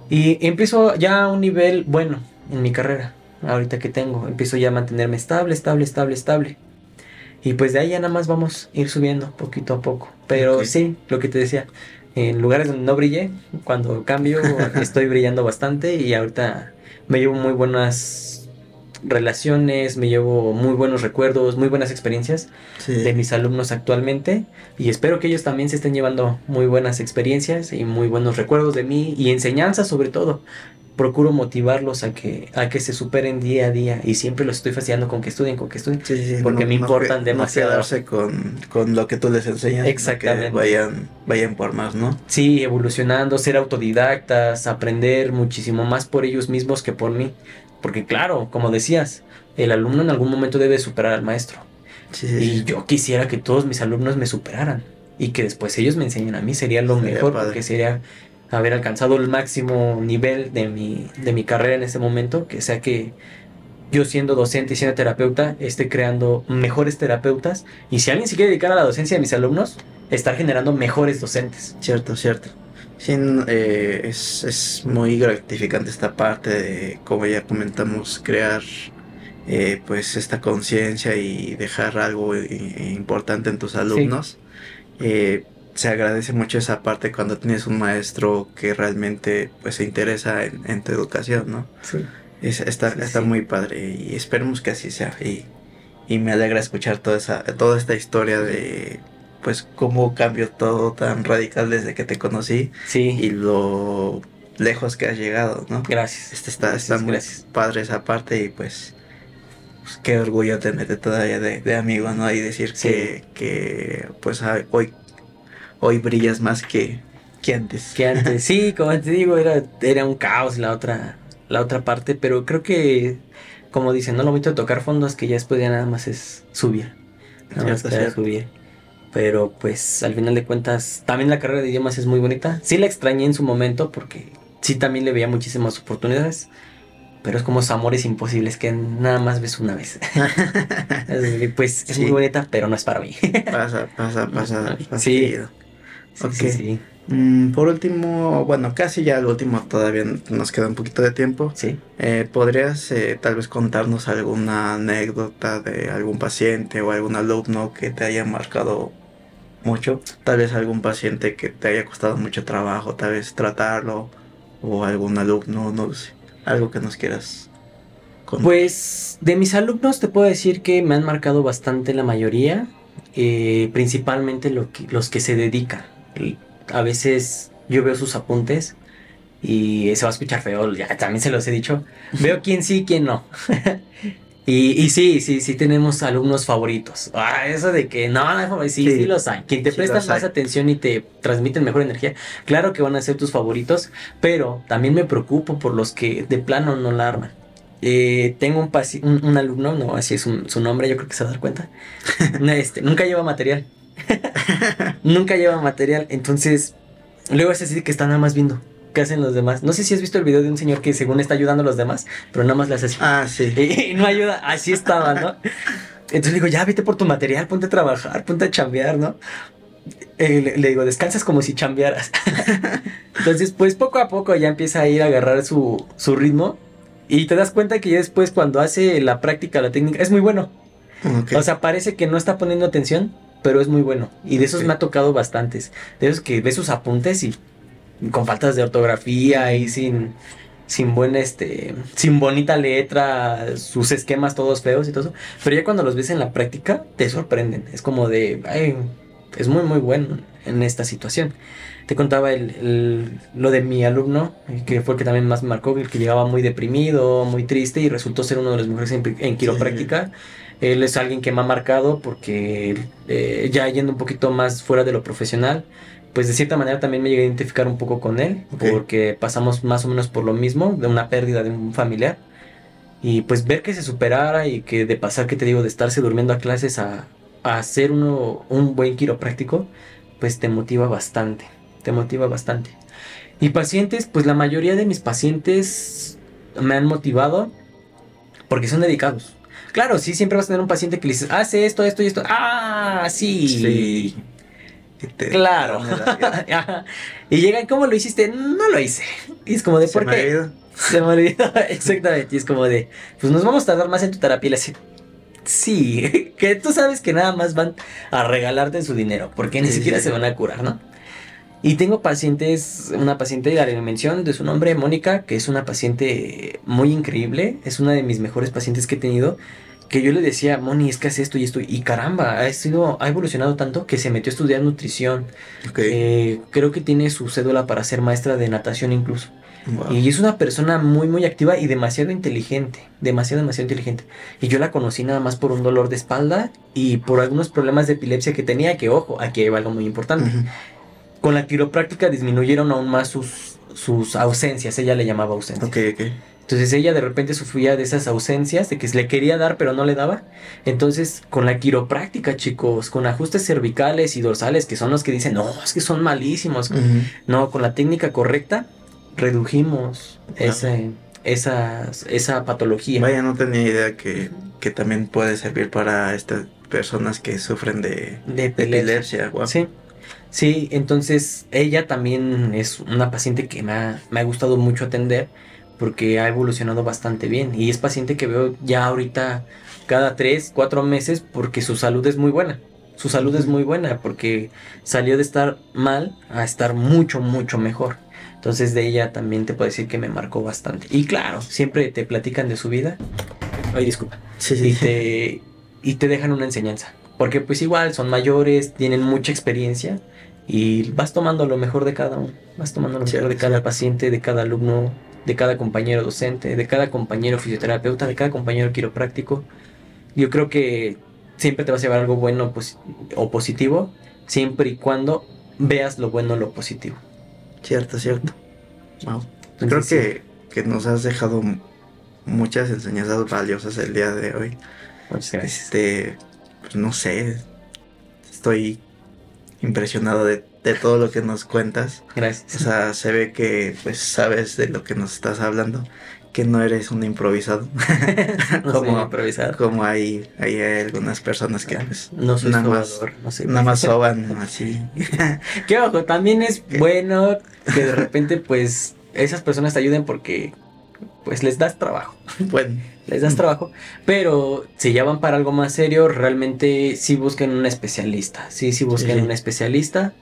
Y empiezo ya a un nivel bueno en mi carrera, ahorita que tengo. Empiezo ya a mantenerme estable, estable, estable, estable. Y pues de ahí ya nada más vamos a ir subiendo poquito a poco. Pero sí, lo que te decía, en lugares donde no brillé, cuando cambio (laughs) estoy brillando bastante y ahorita me llevo muy buenas relaciones, me llevo muy buenos recuerdos, muy buenas experiencias de mis alumnos actualmente y espero que ellos también se estén llevando muy buenas experiencias y muy buenos recuerdos de mí y enseñanza sobre todo, procuro motivarlos a que, a que se superen día a día y siempre los estoy fastidiando con que estudien, con que estudien, porque me importan demasiado. quedarse con, con, lo que tú les enseñas. Exactamente. Que vayan, vayan por más, ¿no? Sí, evolucionando, ser autodidactas, aprender muchísimo más por ellos mismos que por mí. Porque claro, como decías, el alumno en algún momento debe superar al maestro. y yo quisiera que todos mis alumnos me superaran y que después ellos me enseñen a mí, sería lo mejor, porque sería haber alcanzado el máximo nivel de mi, de mi carrera en ese momento, que sea que yo siendo docente y siendo terapeuta esté creando mejores terapeutas y si alguien se quiere dedicar a la docencia de mis alumnos, estar generando mejores docentes. Cierto, cierto. Sí, eh, es, es, muy gratificante esta parte de, como ya comentamos, crear eh, pues esta conciencia y dejar algo importante en tus alumnos. Eh, se agradece mucho esa parte cuando tienes un maestro que realmente pues se interesa en, tu educación, ¿no? Sí. está está muy padre y esperemos que así sea. Y, y, me alegra escuchar toda, esa, toda esta historia de pues cómo cambió todo tan radical desde que te conocí sí. y lo lejos que has llegado, ¿no? Gracias. Este está, está muy padre esa parte y pues, pues, qué orgullo tenerte todavía de, de amigo, ¿no? Y decir que, que pues hoy hoy brillas más que, que antes. Que antes, sí, (laughs) como te digo, era, era un caos la otra, la otra parte, pero creo que, como dicen, no lo bonito de tocar fondo es que ya después ya nada más es subir. Nada más es subir. Pero pues al final de cuentas, también la carrera de idiomas es muy bonita. Sí la extrañé en su momento porque sí también le veía muchísimas oportunidades. Pero es como esos amores imposibles que nada más ves una vez. (laughs) (laughs) pues es muy bonita, pero no es para mí. pasa, pasa, pasa. Sí. Sí, mm, por último, bueno, casi ya al último todavía nos queda un poquito de tiempo. Sí. Eh, ¿Podrías eh, tal vez contarnos alguna anécdota de algún paciente o algún alumno que te haya marcado mucho? Tal vez algún paciente que te haya costado mucho trabajo, tal vez tratarlo, o algún alumno, no sé, algo que nos quieras contar. Pues de mis alumnos te puedo decir que me han marcado bastante la mayoría, eh, principalmente lo que, los que se dedican a veces yo veo sus apuntes y se va a escuchar feo, ya también se los he dicho. Veo quién sí, quién no. (laughs) y, y, sí, sí, sí tenemos alumnos favoritos. Ah, eso de que no, no sí, sí, los hay. Quien te presta más atención y te transmiten mejor energía, claro que van a ser tus favoritos, pero también me preocupo por los que de plano no la arman. Eh, tengo un, un, alumno, no, así es su nombre, yo creo que se va a dar cuenta. (laughs) este, nunca lleva material. (laughs) Nunca lleva material. Entonces, luego es así que está nada más viendo qué hacen los demás. No sé si has visto el video de un señor que según está ayudando a los demás, pero nada más le hace así. Ah, sí. (laughs) Y, no ayuda. Así estaba, ¿no? Entonces le digo, ya vete por tu material, ponte a trabajar, ponte a chambear, ¿no? Eh, le, digo, descansas como si chambearas. (laughs) Entonces, pues poco a poco ya empieza a ir a agarrar su, su ritmo. Y te das cuenta que ya después cuando hace la práctica, la técnica, es muy bueno. O sea, parece que no está poniendo atención, pero es muy bueno. Y de esos me ha tocado bastantes. De esos que ves sus apuntes y con faltas de ortografía y sin sin buen este sin bonita letra, sus esquemas todos feos y todo eso, pero ya cuando los ves en la práctica te sorprenden. Es como de, ay, es muy muy bueno en esta situación. Te contaba el, lo de mi alumno, que fue el que también más me marcó, el que llegaba muy deprimido, muy triste y resultó ser uno de los mejores en, quiropráctica. Él es alguien que me ha marcado porque eh, ya yendo un poquito más fuera de lo profesional, pues de cierta manera también me llegué a identificar un poco con él, porque pasamos más o menos por lo mismo, de una pérdida de un familiar. Y pues ver que se superara y que de pasar, que te digo, de estarse durmiendo a clases a, a hacer uno, un buen quiropráctico, pues te motiva bastante, te motiva bastante. Y pacientes, pues la mayoría de mis pacientes me han motivado porque son dedicados. Claro, sí, siempre vas a tener un paciente que le dices, hace esto, esto y esto. Ah, sí. Sí. Claro. (laughs) y llegan, ¿cómo lo hiciste? No lo hice. Y es como de, ¿por qué? Se me olvidó. (laughs) Exactamente. Y es como de, pues nos vamos a tardar más en tu terapia. Y le sí, (laughs) que tú sabes que nada más van a regalarte su dinero, porque ni siquiera se van a curar, ¿no? Y tengo pacientes, una paciente, la mención de su nombre, Mónica, que es una paciente muy increíble, es una de mis mejores pacientes que he tenido, que yo le decía, Moni, es que hace esto y esto, y caramba, ha, sido, ha evolucionado tanto que se metió a estudiar nutrición. Eh, creo que tiene su cédula para ser maestra de natación incluso. Y es una persona muy, muy activa y demasiado inteligente. Demasiado, demasiado inteligente. Y yo la conocí nada más por un dolor de espalda y por algunos problemas de epilepsia que tenía, que ojo, aquí hay algo muy importante. Con la quiropráctica disminuyeron aún más sus, sus ausencias. Ella le llamaba ausencia. Ok, ok. Entonces ella de repente sufría de esas ausencias, de que le quería dar pero no le daba. Entonces con la quiropráctica, chicos, con ajustes cervicales y dorsales, que son los que dicen, no, es que son malísimos. No, con la técnica correcta, redujimos ese, esa, esa patología. Vaya, no tenía idea que, que también puede servir para estas personas que sufren de, de epilepsia. Sí. Sí, entonces ella también es una paciente que me ha, me ha gustado mucho atender porque ha evolucionado bastante bien y es paciente que veo ya ahorita cada tres, cuatro meses porque su salud es muy buena. Su salud es muy buena porque salió de estar mal a estar mucho, mucho mejor. Entonces de ella también te puedo decir que me marcó bastante. Y claro, siempre te platican de su vida. Ay, disculpa. Sí, sí. Y te, y te dejan una enseñanza. Porque pues igual son mayores, tienen mucha experiencia y vas tomando lo mejor de cada uno. Vas tomando lo mejor de cada paciente, de cada alumno, de cada compañero docente, de cada compañero fisioterapeuta, de cada compañero quiropráctico. Yo creo que siempre te vas a llevar algo bueno o positivo, siempre y cuando veas lo bueno o lo positivo. Cierto, cierto. Wow. creo que, que, nos has dejado muchas enseñanzas valiosas el día de hoy. Muchas gracias. Este, pues no sé, estoy impresionado de de todo lo que nos cuentas. Gracias. O sea, se ve que pues sabes de lo que nos estás hablando, que no eres un improvisado. (laughs) no como, improvisado. Como hay, hay algunas personas que pues, no soy nada más, nada más soban así. (laughs) que ojo, también es bueno que de repente pues esas personas te ayuden porque pues les das trabajo. (laughs) Bueno. Les das trabajo. Pero si ya van para algo más serio, realmente sí busquen un especialista. Sí, sí busquen un especialista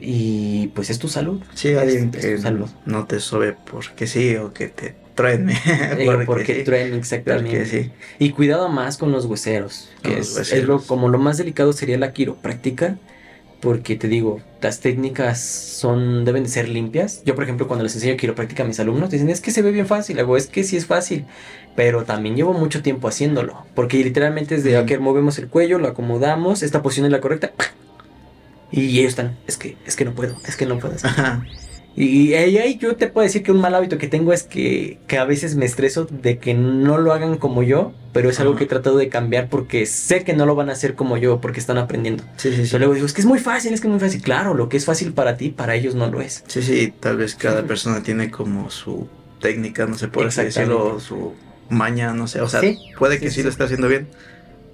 y pues es tu salud. Sí, alguien que no te sobe porque sí o que te truene. (laughs) (laughs) porque, porque truene, exactamente. Sí. Y cuidado más con los hueseros, que es, lo, como lo más delicado sería la quiropráctica, porque te digo, las técnicas son deben de ser limpias. Yo, por ejemplo, cuando les enseño quiropráctica a mis alumnos, dicen, es que se ve bien fácil, hago, es que sí es fácil, pero también llevo mucho tiempo haciéndolo, porque literalmente es de, que movemos el cuello, lo acomodamos, esta posición es la correcta, y ellos están, es que, es que no puedo, es que no puedo. Y ahí yo te puedo decir que un mal hábito que tengo es que, que, a veces me estreso de que no lo hagan como yo, pero es algo que he tratado de cambiar porque sé que no lo van a hacer como yo porque están aprendiendo. Sí, sí, sí. luego digo, es que es muy fácil, es que es muy fácil. Claro, lo que es fácil para ti, para ellos no lo es. Sí, sí, tal vez cada persona tiene como su técnica, no sé, por así decirlo, su maña, no sé. O sea, puede que sí, lo esté haciendo bien,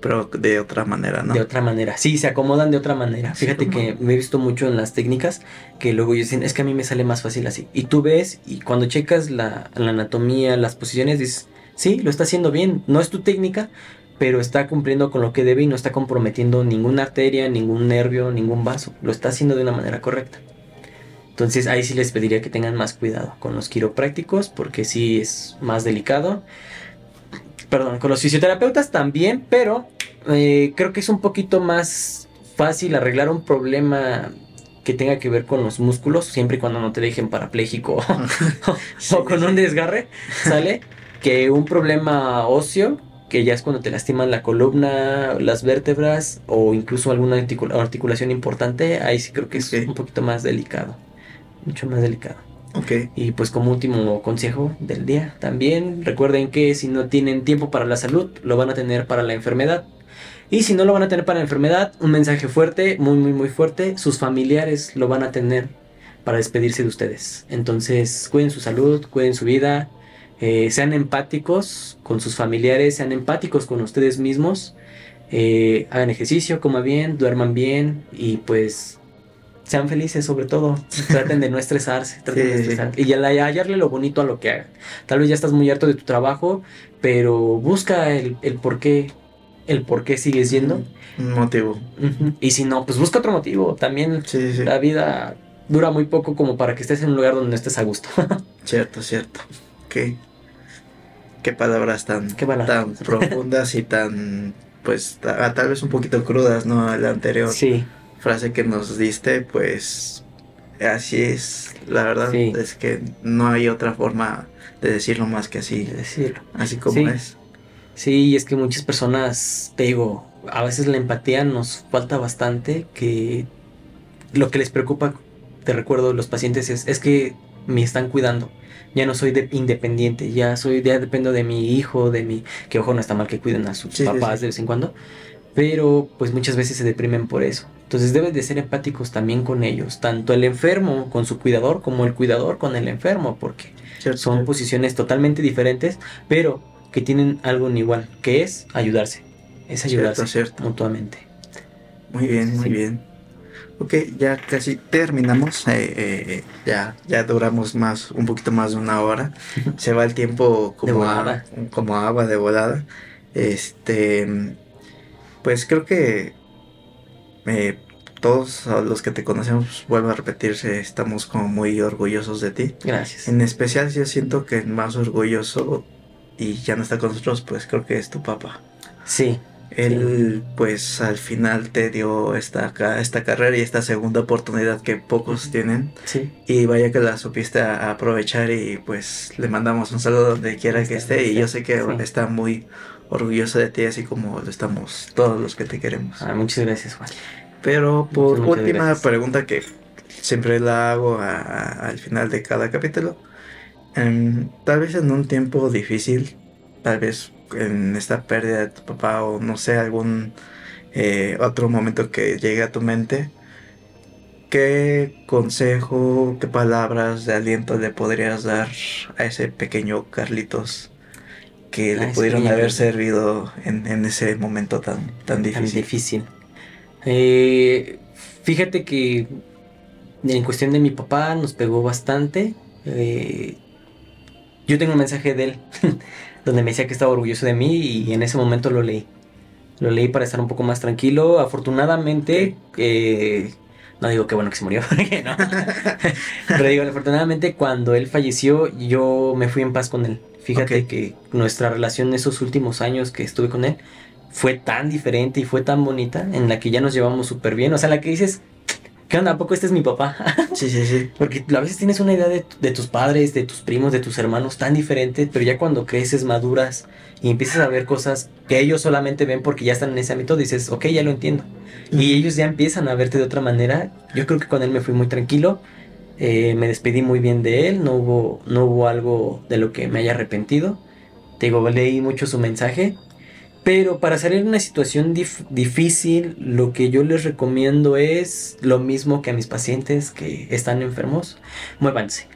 pero de otra manera, ¿no? De otra manera, sí, se acomodan de otra manera. Fíjate que me he visto mucho en las técnicas que luego dicen, es que a mí me sale más fácil así. Y tú ves y cuando checas la, anatomía, las posiciones, dices, sí, lo está haciendo bien, no es tu técnica, pero está cumpliendo con lo que debe y no está comprometiendo ninguna arteria, ningún nervio, ningún vaso. Lo está haciendo de una manera correcta. Entonces ahí sí les pediría que tengan más cuidado con los quiroprácticos porque sí es más delicado perdón, con los fisioterapeutas también, pero eh, creo que es un poquito más fácil arreglar un problema que tenga que ver con los músculos, siempre y cuando no te dejen parapléjico o, (laughs) (laughs) con un desgarre, ¿sale? que un problema óseo que ya es cuando te lastiman la columna, las vértebras o incluso alguna articulación importante, ahí sí creo que es un poquito más delicado, mucho más delicado. Ok. Y pues como último consejo del día, también recuerden que si no tienen tiempo para la salud, lo van a tener para la enfermedad. Y si no lo van a tener para la enfermedad, un mensaje fuerte, muy, muy, muy fuerte, sus familiares lo van a tener para despedirse de ustedes. Entonces, cuiden su salud, cuiden su vida, eh, sean empáticos con sus familiares, sean empáticos con ustedes mismos, eh, hagan ejercicio, coman bien, duerman bien y pues sean felices sobre todo. Traten de no estresarse, traten de estresarse. Y hallarle lo bonito a lo que hagan. Tal vez ya estás muy harto de tu trabajo, pero busca el, el por qué el por qué sigues yendo. Un motivo. Y si no, pues busca otro motivo. También la vida dura muy poco como para que estés en un lugar donde no estés a gusto. (laughs) cierto, cierto. Qué, qué palabras tan, tan profundas y tan, pues, tal vez un poquito crudas, ¿no? La anterior frase que nos diste, pues, así es. La verdad es que no hay otra forma de decirlo más que así. decirlo. Así como es. Sí, es que muchas personas, te digo, a veces la empatía nos falta bastante, que lo que les preocupa, te recuerdo, los pacientes es, es que me están cuidando. Ya no soy de, independiente, ya soy, ya dependo de mi hijo, de mi, que ojo, no está mal que cuiden a sus papás de vez en cuando, pero pues muchas veces se deprimen por eso. Entonces deben de ser empáticos también con ellos, tanto el enfermo con su cuidador como el cuidador con el enfermo, porque son posiciones totalmente diferentes, pero que tienen algo en igual, que es ayudarse. Es ayudarse mutuamente. Muy bien, muy bien. Ok, ya casi terminamos. Eh, eh, ya, ya duramos más, un poquito más de una hora. Se va el tiempo como, como agua de volada. Este, pues creo que eh, todos los que te conocemos, vuelvo a repetirse, estamos como muy orgullosos de ti. Gracias. En especial yo siento que más orgulloso y ya no está con nosotros, pues creo que es tu papá. Sí. Él, pues al final te dio esta, esta carrera y esta segunda oportunidad que pocos tienen. Sí. Y vaya que la supiste aprovechar y pues le mandamos un saludo donde quiera que esté. Y yo sé que está muy orgulloso de ti, así como lo estamos todos los que te queremos. Ah, muchas gracias, Juan. Pero por última pregunta que siempre la hago al final de cada capítulo tal vez en un tiempo difícil, tal vez en esta pérdida de tu papá o no sé, algún eh, otro momento que llegue a tu mente, ¿qué consejo, qué palabras de aliento le podrías dar a ese pequeño Carlitos que le pudieron haber servido en, ese momento tan, tan difícil? Tan difícil. Eh, fíjate que en cuestión de mi papá nos pegó bastante. Eh, yo tengo un mensaje de él (laughs) donde me decía que estaba orgulloso de mí y en ese momento lo leí. Lo leí para estar un poco más tranquilo. Afortunadamente, eh, no digo que bueno que se murió, (laughs) no. (laughs) pero digo, afortunadamente cuando él falleció yo me fui en paz con él. Fíjate que nuestra relación en esos últimos años que estuve con él fue tan diferente y fue tan bonita en la que ya nos llevamos súper bien. O sea, la que dices, ¿qué onda? ¿A poco este es mi papá? (laughs) sí, sí, sí. Porque a veces tienes una idea de, tus padres, de tus primos, de tus hermanos tan diferente, pero ya cuando creces, maduras y empiezas a ver cosas que ellos solamente ven porque ya están en ese ámbito, dices, ok, ya lo entiendo. Y ellos ya empiezan a verte de otra manera. Yo creo que con él me fui muy tranquilo. Eh, me despedí muy bien de él, no hubo, no hubo algo de lo que me haya arrepentido. Te digo, leí mucho su mensaje pero para salir de una situación difícil, lo que yo les recomiendo es lo mismo que a mis pacientes que están enfermos. Muévanse.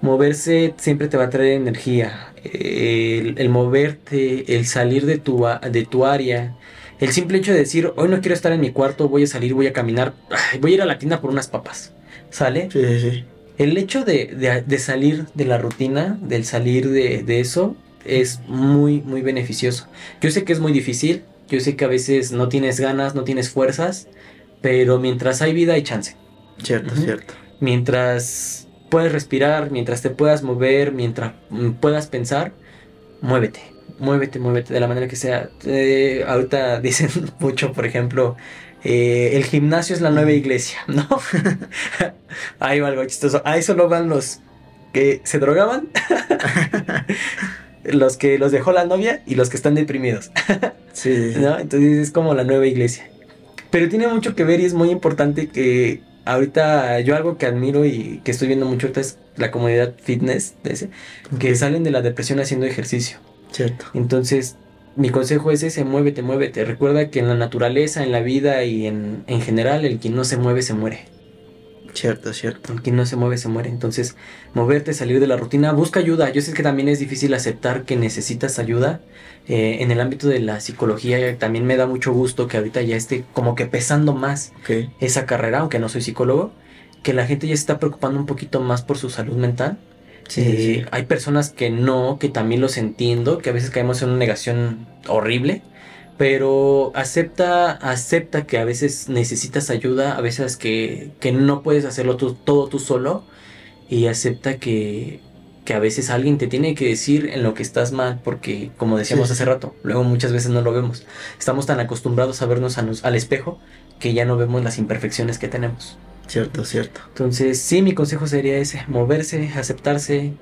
Moverse siempre te va a traer energía. El, moverte, el salir de tu, de tu área. El simple hecho de decir, hoy no quiero estar en mi cuarto, voy a salir, voy a caminar, voy a ir a la tienda por unas papas. ¿Sale? Sí, sí. El hecho de, salir de la rutina, del salir de, de eso, es muy, muy beneficioso. Yo sé que es muy difícil, yo sé que a veces no tienes ganas, no tienes fuerzas, pero mientras hay vida hay chance. Cierto, cierto. Mientras puedes respirar, mientras te puedas mover, mientras puedas pensar, muévete, muévete, muévete de la manera que sea. Eh, ahorita (laughs) dicen mucho, por ejemplo, eh, el gimnasio es la nueva iglesia, (laughs) ¿no? (laughs) Ahí va algo chistoso. Ahí solo van los que se drogaban los que los dejó la novia y los que están deprimidos. (laughs) Sí. ¿No? Entonces es como la nueva iglesia. Pero tiene mucho que ver y es muy importante que ahorita yo algo que admiro y que estoy viendo mucho ahorita es la comunidad fitness, que salen de la depresión haciendo ejercicio. Cierto. Entonces, mi consejo es ese, muévete, muévete. Recuerda que en la naturaleza, en la vida y en, en general, el quien no se mueve se muere. Cierto, cierto. Quien no se mueve se muere. Entonces, moverte, salir de la rutina, busca ayuda. Yo sé que también es difícil aceptar que necesitas ayuda. Eh, en el ámbito de la psicología también me da mucho gusto que ahorita ya esté como que pesando más Ok. esa carrera, aunque no soy psicólogo, que la gente ya se está preocupando un poquito más por su salud mental. Sí, Eh, sí. Hay personas que no, que también los entiendo, que a veces caemos en una negación horrible, pero acepta, acepta que a veces necesitas ayuda, a veces que, que no puedes hacerlo tú- todo tú solo, y acepta que, que a veces alguien te tiene que decir en lo que estás mal, porque como decíamos Sí, hace rato, luego muchas veces no lo vemos. Estamos tan acostumbrados a vernos a nos- al espejo que ya no vemos las imperfecciones que tenemos. Cierto, cierto. Entonces, sí, mi consejo sería ese, moverse, aceptarse,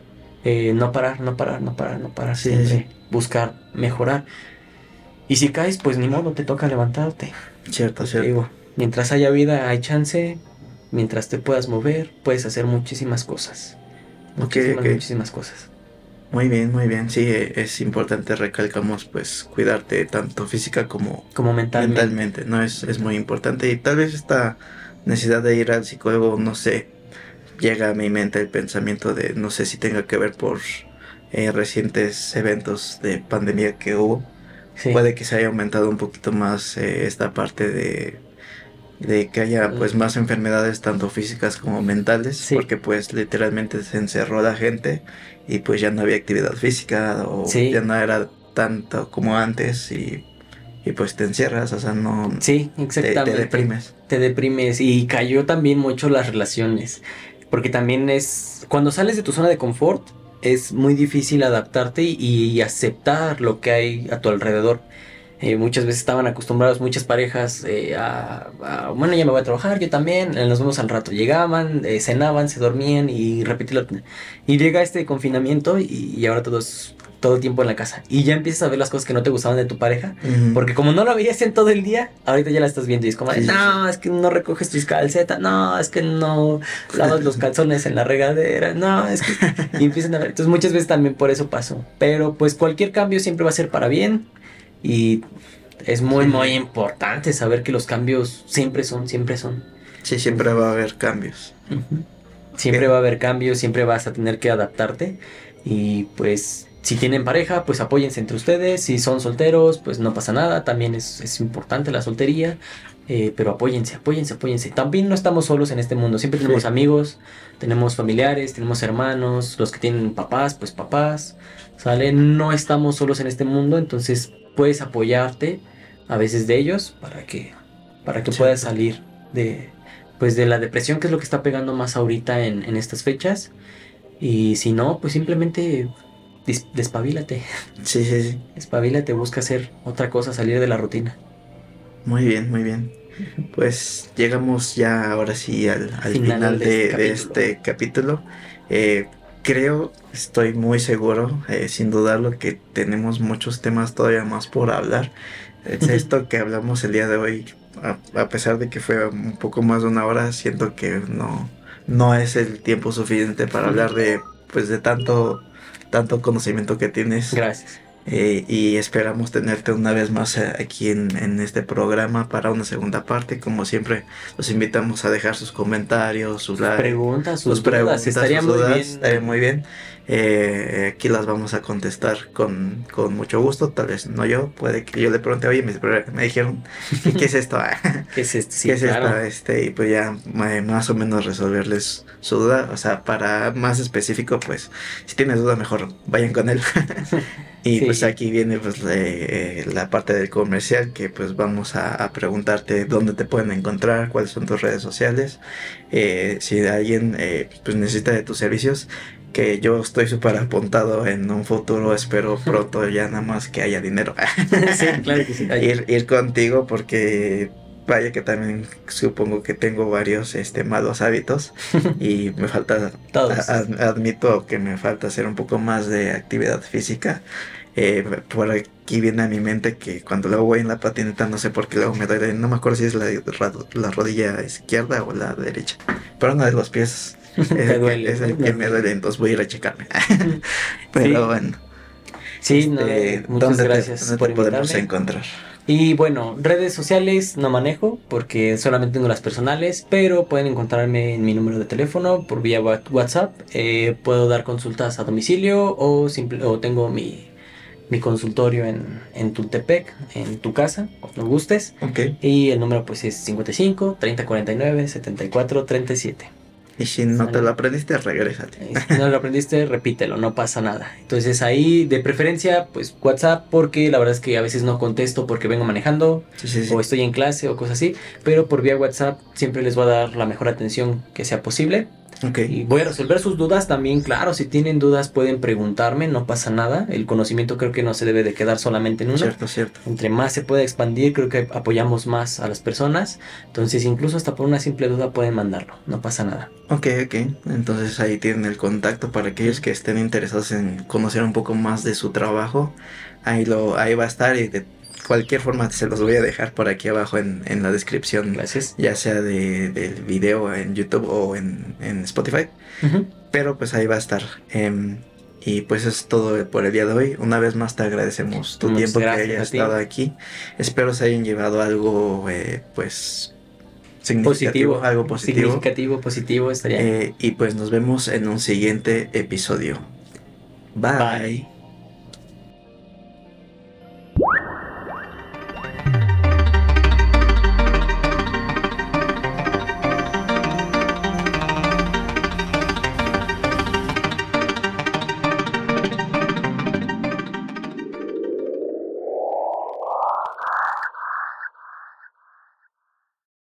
eh, no parar, no parar, no parar, no parar, Sí, siempre sí. buscar mejorar. Y si caes, pues ni modo, te toca levantarte. Cierto, cierto. digo, mientras haya vida, hay chance, mientras te puedas mover, puedes hacer muchísimas cosas. Muchísimas, ok. muchísimas cosas. Muy bien, muy bien. Sí, eh, es importante, recalcamos, pues, cuidarte tanto física como Como mentalmente. mentalmente, ¿no? Es, es muy importante. Y tal vez esta necesidad de ir al psicólogo, no sé, llega a mi mente el pensamiento de, no sé si tenga que ver por eh, recientes eventos de pandemia que hubo. Sí. Puede que se haya aumentado un poquito más eh, esta parte de, de que haya pues más enfermedades tanto físicas como mentales, Sí. porque pues literalmente se encerró la gente y pues ya no había actividad física o Sí. ya no era tanto como antes y, y pues te encierras, o sea, no Sí, te, exactamente. te deprimes. te deprimes y cayó también mucho las relaciones. Porque también es, cuando sales de tu zona de confort, es muy difícil adaptarte y, y aceptar lo que hay a tu alrededor. Eh, muchas veces estaban acostumbrados muchas parejas eh, a, a, bueno, ya me voy a trabajar, yo también, eh, nos vemos al rato. Llegaban, eh, cenaban, se dormían y repetirlo. Y llega este confinamiento y, y ahora todos todo el tiempo en la casa. Y ya empiezas a ver las cosas que no te gustaban de tu pareja. Ujú. Porque como no lo veías en todo el día, ahorita ya la estás viendo y es como, de, no, es que no recoges tus calcetas, no, es que no lavas los calzones en la regadera, no, es que... Y empiezan a ver. Entonces muchas veces también por eso pasó. Pero pues cualquier cambio siempre va a ser para bien y es muy, Sí. muy importante saber que los cambios siempre son, siempre son. Sí, siempre va a haber cambios. Siempre Bien. va a haber cambios, siempre vas a tener que adaptarte y pues si tienen pareja, pues apóyense entre ustedes, si son solteros, pues no pasa nada, también es, es importante la soltería, eh, pero apóyense, apóyense, apóyense. También no estamos solos en este mundo, siempre tenemos Sí. amigos, tenemos familiares, tenemos hermanos, los que tienen papás, pues papás, ¿sale? No estamos solos en este mundo, entonces puedes apoyarte a veces de ellos para que, para que Sí. puedas salir de, pues de la depresión, que es lo que está pegando más ahorita en, en estas fechas. Y si no, pues simplemente despabilate, Sí, sí, sí. despabilate, busca hacer otra cosa, salir de la rutina. Muy bien, muy bien. Pues llegamos ya ahora sí al, al Final final, de de, este de capítulo. este capítulo. Eh, creo, estoy muy seguro, eh, sin dudarlo, que tenemos muchos temas todavía más por hablar. Es esto que hablamos el día de hoy, a, a pesar de que fue un poco más de una hora, siento que no, no es el tiempo suficiente para hablar de, pues, de tanto, tanto conocimiento que tienes. Gracias. Eh, y esperamos tenerte una vez más eh, aquí en, en este programa para una segunda parte. Como siempre, los invitamos a dejar sus comentarios, sus likes, Preguntas, sus sus dudas, preguntas, estaría sus muy dudas, bien. estaría muy bien. Eh, aquí las vamos a contestar con, con mucho gusto. Tal vez no yo, puede que yo le pregunte, oye, me, me dijeron, ¿qué, es esto? (laughs) ¿Qué es esto? Sí, ¿Qué es claro. esto? Este, y pues ya eh, más o menos resolverles su duda. O sea, para más específico, pues si tienes duda, mejor vayan con él. (laughs) y Sí. pues aquí viene pues eh, la parte del comercial que pues vamos a, a preguntarte dónde te pueden encontrar, cuáles son tus redes sociales. Eh, si alguien eh, pues necesita de tus servicios. Que yo estoy súper apuntado en un futuro, espero (laughs) pronto ya nada más que haya dinero. (laughs) sí, claro que sí. (laughs) Ir, ir contigo porque vaya que también supongo que tengo varios este, malos hábitos y me falta, admito que me falta hacer un poco más de actividad física. Eh, por aquí viene a mi mente que cuando luego voy en la patineta no sé por qué luego me duele, no me acuerdo si es la, la rodilla izquierda o la derecha, pero uno de los pies es, el, que, me duele, entonces voy a ir a checarme. (laughs) pero bueno. Sí, este, muchas gracias por podemos encontrar? Y bueno, redes sociales no manejo porque solamente tengo las personales, pero pueden encontrarme en mi número de teléfono por vía WhatsApp. Eh, puedo dar consultas a domicilio o, simple, o tengo mi, mi consultorio en, en Tultepec, en tu casa, cuando gustes. Okay. Y el número pues es 55 3049 74 37. Y si no te lo aprendiste, regrésate. Si no lo aprendiste, repítelo, no pasa nada. Entonces ahí, de preferencia, pues WhatsApp, porque la verdad es que a veces no contesto porque vengo manejando, o estoy en clase, o cosas así. Pero por vía WhatsApp siempre les voy a dar la mejor atención que sea posible. Y voy a resolver sus dudas también, claro, si tienen dudas pueden preguntarme, no pasa nada. El conocimiento creo que no se debe de quedar solamente en uno. Cierto, cierto. Entre más se puede expandir, creo que apoyamos más a las personas. Entonces, incluso hasta por una simple duda pueden mandarlo, no pasa nada. Ok, ok. Entonces ahí tienen el contacto para aquellos que estén interesados en conocer un poco más de su trabajo. Ahí, lo, ahí va a estar y de cualquier forma se los voy a dejar por aquí abajo en, la descripción. Gracias. Ya sea de, del video en YouTube o en, Spotify. Pero pues ahí va a estar. Em, y pues es todo por el día de hoy. Una vez más te agradecemos tu tiempo que hayas estado aquí. Espero se hayan llevado algo eh, pues significativo, algo positivo. Significativo, positivo estaría. Eh, y pues nos vemos en un siguiente episodio. Bye.